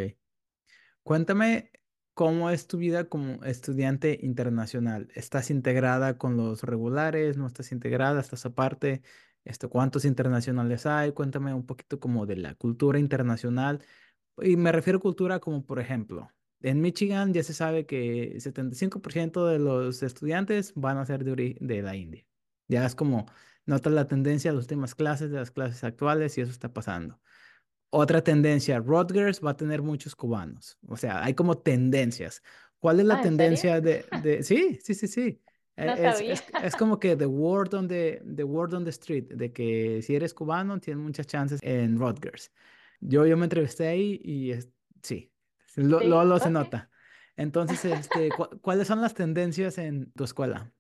Cuéntame cómo es tu vida como estudiante internacional. ¿Estás integrada con los regulares? ¿No estás integrada? ¿Estás aparte? Esto, ¿cuántos internacionales hay? Cuéntame un poquito como de la cultura internacional. Y me refiero a cultura como, por ejemplo, en Michigan ya se sabe que 75% de los estudiantes van a ser de, de la India. Ya es como, notas la tendencia de las últimas clases, de las clases actuales, y eso está pasando. Otra tendencia, Rutgers va a tener muchos cubanos. O sea, hay como tendencias. ¿Cuál es la Ah, tendencia de, de... Sí, sí, sí, sí. No E- Es, sabía. es, es como que the word on the, the word on the street, de que si eres cubano, tienes muchas chances en Rutgers. Yo, yo me entrevisté ahí y es- sí, lo, lo, se nota. Entonces, este, cu- ¿cuáles son las tendencias en tu escuela?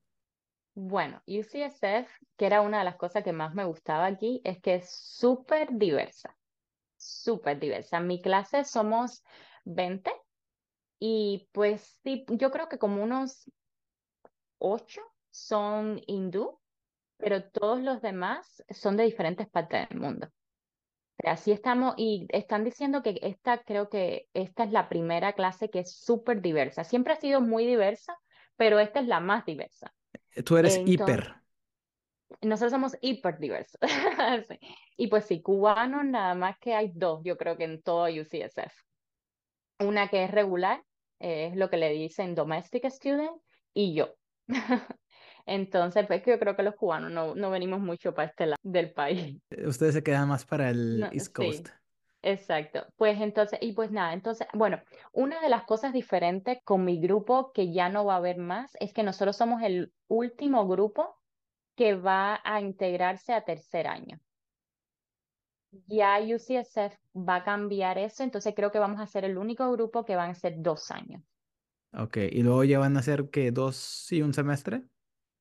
Bueno, UCSF, que era una de las cosas que más me gustaba aquí, es que es súper diversa, súper diversa. En mi clase somos 20 y pues sí, yo creo que como unos 8 son hindú, pero todos los demás son de diferentes partes del mundo. Así estamos y están diciendo que esta, creo que esta es la primera clase que es súper diversa. Siempre ha sido muy diversa, pero esta es la más diversa. Tú eres Entonces, hiper. Nosotros somos hiper diversos. Sí. Y pues sí, cubanos nada más que hay dos, yo creo que en todo UCSF. Una que es regular, eh, es lo que le dicen domestic student, y yo. Entonces, pues que yo creo que los cubanos no, no venimos mucho para este lado del país. Ustedes se quedan más para el No, East Coast. sí. Exacto. Pues entonces, y pues nada, entonces, bueno, una de las cosas diferentes con mi grupo que ya no va a haber más es que nosotros somos el último grupo que va a integrarse a tercer año. Ya UCSF va a cambiar eso, entonces creo que vamos a ser el único grupo que van a ser dos años. Ok, y luego ya van a ser que dos y un semestre.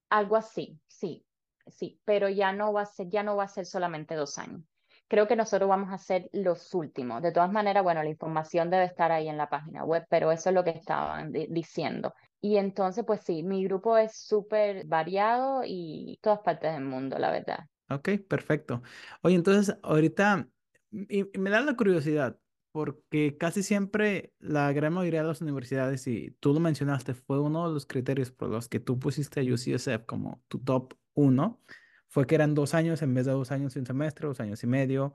Algo así, sí, sí, pero ya no va a ser, ya no va a ser solamente dos años. Creo que nosotros vamos a ser los últimos. De todas maneras, bueno, la información debe estar ahí en la página web, pero eso es lo que estaban di- diciendo. Y entonces, pues sí, mi grupo es súper variado y todas partes del mundo, la verdad. Ok, perfecto. Oye, entonces ahorita me da la curiosidad, porque casi siempre la gran mayoría de las universidades, y tú lo mencionaste, fue uno de los criterios por los que tú pusiste a UCSF como tu top uno, fue que eran dos años en vez de dos años y un semestre, dos años y medio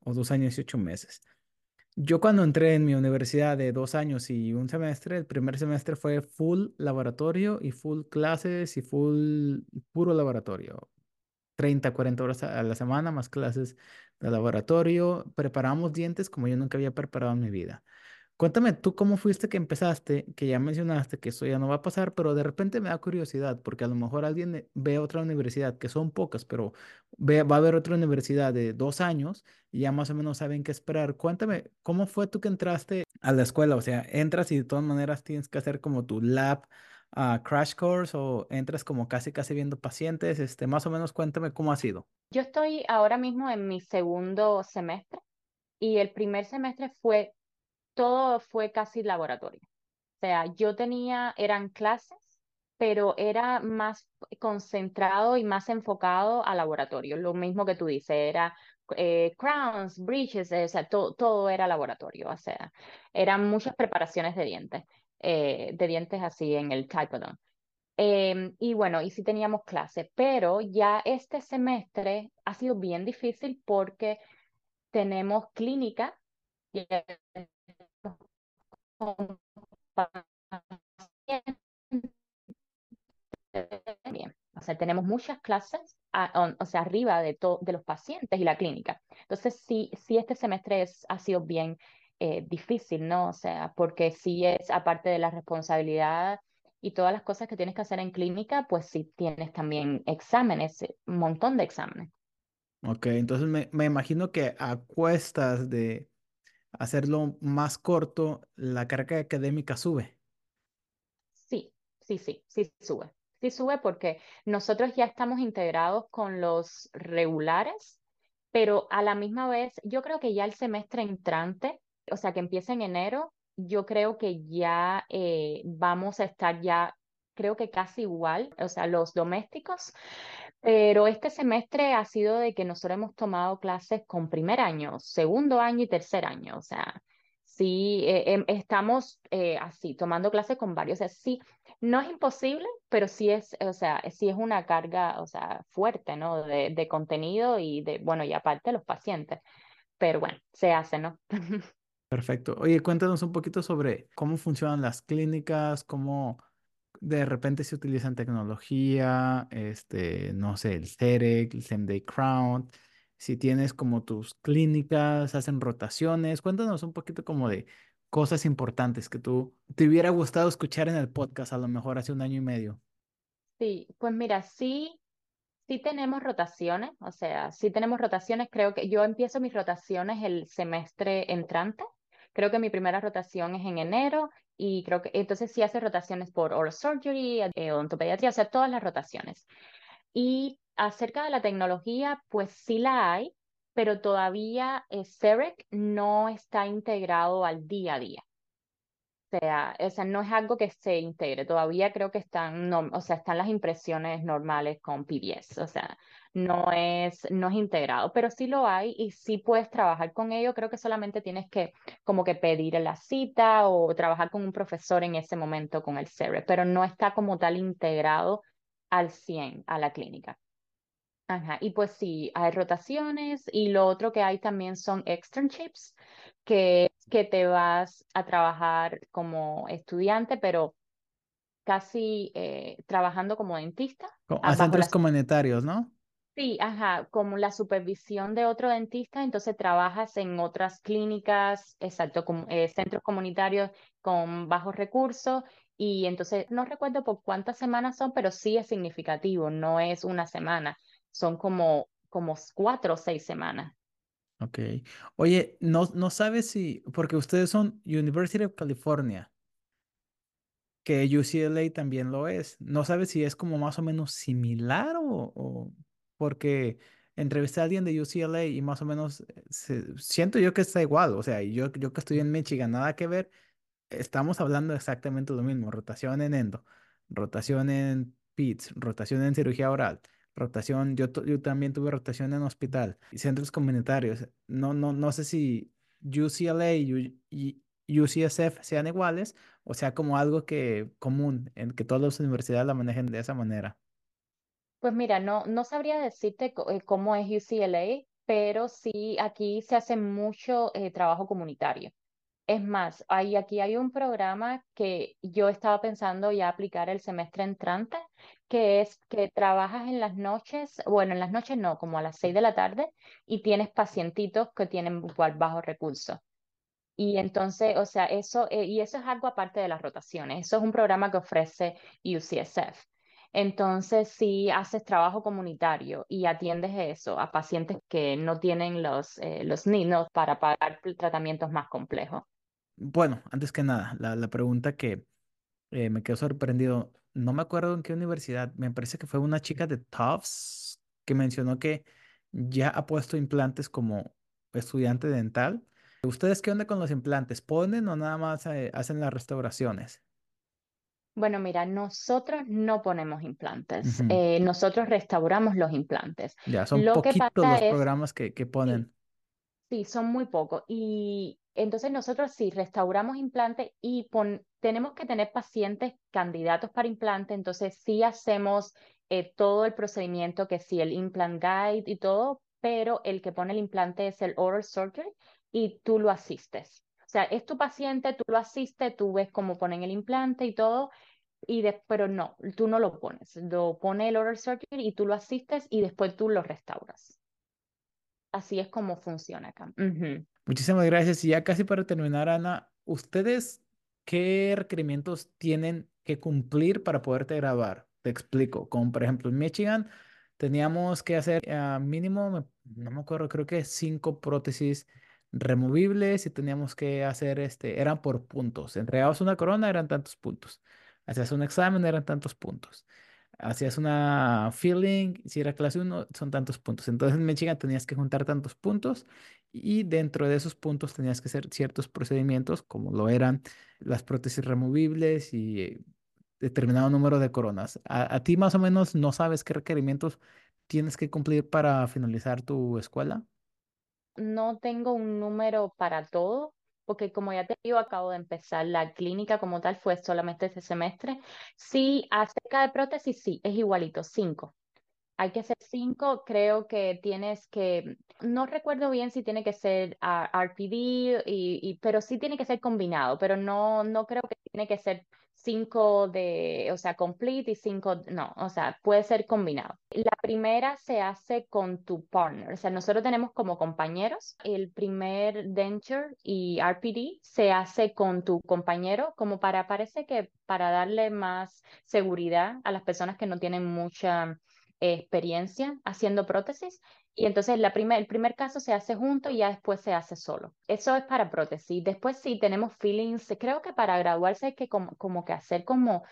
o dos años y ocho meses. Yo cuando entré en mi universidad de dos años y un semestre, el primer semestre fue full laboratorio y full clases y full puro laboratorio. 30 40 horas a la semana, más clases de laboratorio. Preparamos dientes como yo nunca había preparado en mi vida. Cuéntame tú cómo fuiste que empezaste, que ya mencionaste que eso ya no va a pasar, pero de repente me da curiosidad, porque a lo mejor alguien eh, ve otra universidad, que son pocas, pero ve, va a haber otra universidad de dos años y ya más o menos saben qué esperar. Cuéntame, ¿cómo fue tú que entraste a la escuela? O sea, entras y de todas maneras tienes que hacer como tu lab, ah, crash course o entras como casi casi viendo pacientes, este, más o menos cuéntame cómo ha sido. Yo estoy ahora mismo en mi segundo semestre y el primer semestre fue, todo fue casi laboratorio. O sea, yo tenía, eran clases pero era más concentrado y más enfocado a laboratorio. Lo mismo que tú dices, era eh, crowns, bridges, o sea, todo era laboratorio, o sea, eran muchas preparaciones de dientes, eh, de dientes así en el Typodon. Em, y bueno, y sí teníamos clase, pero ya este semestre ha sido bien difícil porque tenemos clínica y bien. O sea, tenemos muchas clases, o, sea, arriba de, de los pacientes y la clínica. Entonces, sí, sí este semestre es, ha sido bien eh, difícil, ¿no? O sea, porque sí es, aparte de la responsabilidad y todas las cosas que tienes que hacer en clínica, pues sí tienes también exámenes, un montón de exámenes. Ok, entonces me, me imagino que a cuestas de hacerlo más corto, la carga académica sube. Sí, sí, sí, sí sube. Sí sube porque nosotros ya estamos integrados con los regulares, pero a la misma vez, yo creo que ya el semestre entrante, o sea, que empieza en enero, yo creo que ya eh, vamos a estar ya, creo que casi igual, o sea, los domésticos, pero este semestre ha sido de que nosotros hemos tomado clases con primer año, segundo año y tercer año, o sea, sí, eh, em, estamos eh, así, tomando clases con varios, o sea, sí, no es imposible, pero sí es, o sea, sí es una carga, o sea, fuerte, ¿no? De, de contenido y de, bueno, y aparte los pacientes, pero bueno, se hace, ¿no? Perfecto. Oye, cuéntanos un poquito sobre cómo funcionan las clínicas, cómo de repente se utilizan tecnología, este, no sé, el CEREC, el Same Day Crown, si tienes como tus clínicas, hacen rotaciones, cuéntanos un poquito como de cosas importantes que tú te hubiera gustado escuchar en el podcast a lo mejor hace un año y medio. Sí, pues mira, sí, sí tenemos rotaciones, o sea, sí tenemos rotaciones, creo que yo empiezo mis rotaciones el semestre entrante. Creo que mi primera rotación es en enero y creo que entonces sí hace rotaciones por oral surgery, eh, o sea, todas las rotaciones. Y acerca de la tecnología, pues sí la hay, pero todavía eh, CEREC no está integrado al día a día. O sea, o sea, no es algo que se integre. Todavía creo que están, no, o sea, están las impresiones normales con PBS. O sea, no es, no es integrado, pero sí lo hay y sí puedes trabajar con ello. Creo que solamente tienes que como que pedir la cita o trabajar con un profesor en ese momento con el CERE, pero no está como tal integrado al 100 a la clínica. Ajá, y pues sí, hay rotaciones y lo otro que hay también son externships, que, que te vas a trabajar como estudiante, pero casi eh, trabajando como dentista. A centros comunitarios, ¿no? Sí, ajá, como la supervisión de otro dentista, entonces trabajas en otras clínicas, exacto, eh, centros comunitarios con bajos recursos y entonces no recuerdo por cuántas semanas son, pero sí es significativo, no es una semana son como, como cuatro o seis semanas. Ok. Oye, no, no sabes si, porque ustedes son University of California, que UCLA también lo es. No sabes si es como más o menos similar o, porque entrevisté a alguien de UCLA y más o menos eh, siento yo que está igual. O sea, yo, yo que estoy en Michigan, nada que ver. Estamos hablando exactamente lo mismo. Rotación en endo, rotación en PITS, rotación en cirugía oral rotación, yo, yo también tuve rotación en hospital y centros comunitarios. No, no, no sé si UCLA y UCSF sean iguales o sea como algo que común en que todas las universidades la manejen de esa manera. Pues mira, no, no sabría decirte eh, cómo es UCLA, pero sí aquí se hace mucho eh, trabajo comunitario. Es más, hay, aquí hay un programa que yo estaba pensando ya aplicar el semestre entrante, que es que trabajas en las noches, bueno, en las noches no, como a las seis de la tarde, y tienes pacientitos que tienen bajos recursos. Y entonces, o sea, eso, eh, y eso es algo aparte de las rotaciones. Eso es un programa que ofrece UCSF. Entonces, si haces trabajo comunitario y atiendes eso a pacientes que no tienen los, eh, los niños para pagar tratamientos más complejos. Bueno, antes que nada, la, pregunta que eh, me quedó sorprendido, no me acuerdo en qué universidad, me parece que fue una chica de Tufts que mencionó que ya ha puesto implantes como estudiante dental. ¿Ustedes qué onda con los implantes? ¿Ponen o nada más eh, hacen las restauraciones? Bueno, mira, nosotros no ponemos implantes, eh, nosotros restauramos los implantes. Ya, son Lo poquitos los es, programas que, ponen. Sí, son muy pocos. Y entonces nosotros sí restauramos implantes y pon- tenemos que tener pacientes candidatos para implante. Entonces sí hacemos eh, todo el procedimiento, que sí, el implant guide y todo, pero el que pone el implante es el oral surgery y tú lo asistes. Sea, es tu paciente, tú lo asistes, tú ves cómo ponen el implante y todo, y de- pero no, tú no lo pones. Lo pone el oral surgery y tú lo asistes y después tú lo restauras. Así es como funciona acá. Muchísimas gracias. Y ya casi para terminar, Ana, ¿ustedes qué requerimientos tienen que cumplir para poderte graduar? Te explico. Como por ejemplo en Michigan teníamos que hacer ah, mínimo, no me acuerdo, creo que cinco prótesis removibles y teníamos que hacer, este, eran por puntos. Entregabas una corona, eran tantos puntos. Hacías un examen, eran tantos puntos. Hacías una filling, si era clase uno son tantos puntos. Entonces en Michigan tenías que juntar tantos puntos y dentro de esos puntos tenías que hacer ciertos procedimientos, como lo eran las prótesis removibles y eh, determinado número de coronas. A ti más o menos no sabes qué requerimientos tienes que cumplir para finalizar tu escuela. No tengo un número para todo, porque como ya te digo, acabo de empezar la clínica como tal, fue solamente este semestre. Sí, acerca de prótesis, sí, es igualito, cinco. Hay que hacer cinco, creo que tienes que, no recuerdo bien si tiene que ser ah, RPD, y- pero sí tiene que ser combinado, pero no, no creo que tiene que ser cinco de, o sea, complete y cinco, no, o sea, puede ser combinado. La primera se hace con tu partner, o sea, nosotros tenemos como compañeros, el primer denture y RPD se hace con tu compañero, como para, parece que para darle más seguridad a las personas que no tienen mucha experiencia haciendo prótesis. Y entonces la primer, el primer caso se hace junto y ya después se hace solo. Eso es para prótesis. Después sí tenemos feelings. Creo que para graduarse hay que como, como que hacer como,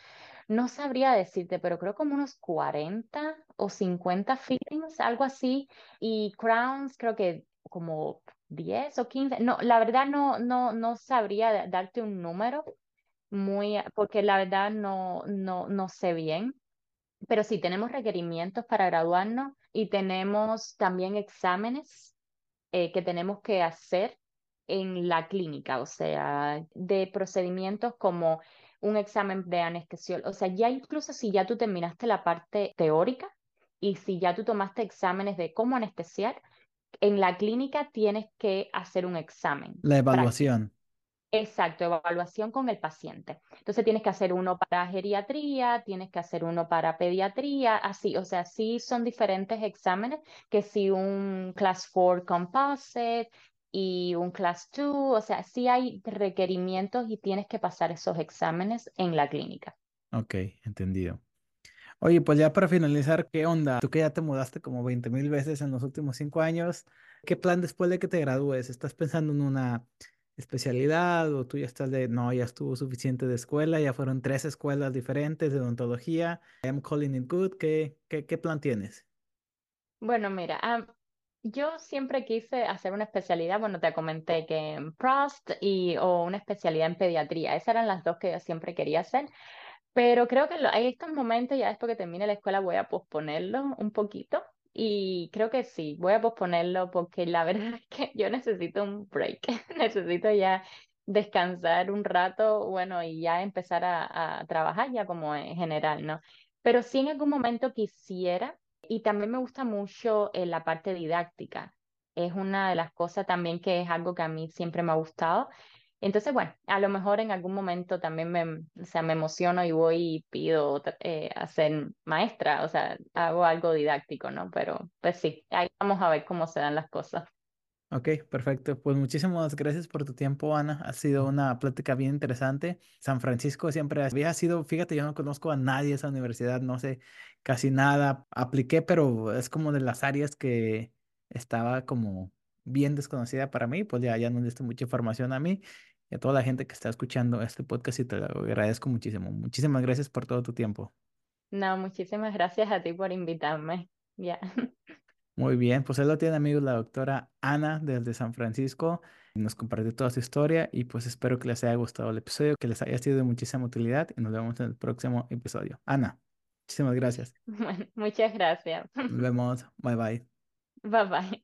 no sabría decirte, pero creo como unos 40 o 50 feelings, algo así. Y crowns creo que como 10 o 15. No, la verdad no, no, no sabría darte un número muy, porque la verdad no, no, no sé bien pero sí tenemos requerimientos para graduarnos y tenemos también exámenes eh, que tenemos que hacer en la clínica, o sea, de procedimientos como un examen de anestesiología, o sea, ya incluso si ya tú terminaste la parte teórica y si ya tú tomaste exámenes de cómo anestesiar, en la clínica tienes que hacer un examen La evaluación. Exacto, evaluación con el paciente. Entonces tienes que hacer uno para geriatría, tienes que hacer uno para pediatría, así, o sea, sí son diferentes exámenes que si un Class 4 Composite y un Class 2, o sea, sí hay requerimientos y tienes que pasar esos exámenes en la clínica. Ok, entendido. Oye, pues ya para finalizar, ¿qué onda? Tú que ya te mudaste como veinte mil veces en los últimos cinco años, ¿qué plan después de que te gradúes? ¿Estás pensando en una especialidad o tú ya estás de, no, ya estuvo suficiente de escuela, ya fueron tres escuelas diferentes de odontología, I'm calling it good, ¿qué, qué, qué plan tienes? Bueno, mira, am, yo siempre quise hacer una especialidad, bueno, te comenté que en Prost y o una especialidad en pediatría, esas eran las dos que yo siempre quería hacer. Pero creo que en estos momentos, ya después que termine la escuela, voy a posponerlo un poquito. Y creo que sí, voy a posponerlo porque la verdad es que yo necesito un break. Necesito ya descansar un rato, bueno, y ya empezar a, a trabajar ya como en general, ¿no? Pero sí en algún momento quisiera, y también me gusta mucho eh, la parte didáctica. Es una de las cosas también que es algo que a mí siempre me ha gustado. Entonces, bueno, a lo mejor en algún momento también me, o sea, me emociono y voy y pido eh, maestra, o sea, hago algo didáctico, ¿no? Pero pues sí, ahí vamos a ver cómo se dan las cosas. Ok, perfecto. Pues muchísimas gracias por tu tiempo, Ana. Ha sido una plática bien interesante. San Francisco siempre había sido, fíjate, yo no conozco a nadie de esa universidad, no sé casi nada. Apliqué, pero es como de las áreas que estaba como bien desconocida para mí, pues ya, ya no diste mucha información a mí y a toda la gente que está escuchando este podcast y te lo agradezco muchísimo. Muchísimas gracias por todo tu tiempo. No, muchísimas gracias a ti por invitarme. Ya. Muy bien, pues él lo tiene amigos la doctora Ana desde San Francisco. Nos compartió toda su historia y pues espero que les haya gustado el episodio, que les haya sido de muchísima utilidad y nos vemos en el próximo episodio. Ana, muchísimas gracias. Bueno, muchas gracias. Nos vemos. Bye bye. Bye bye.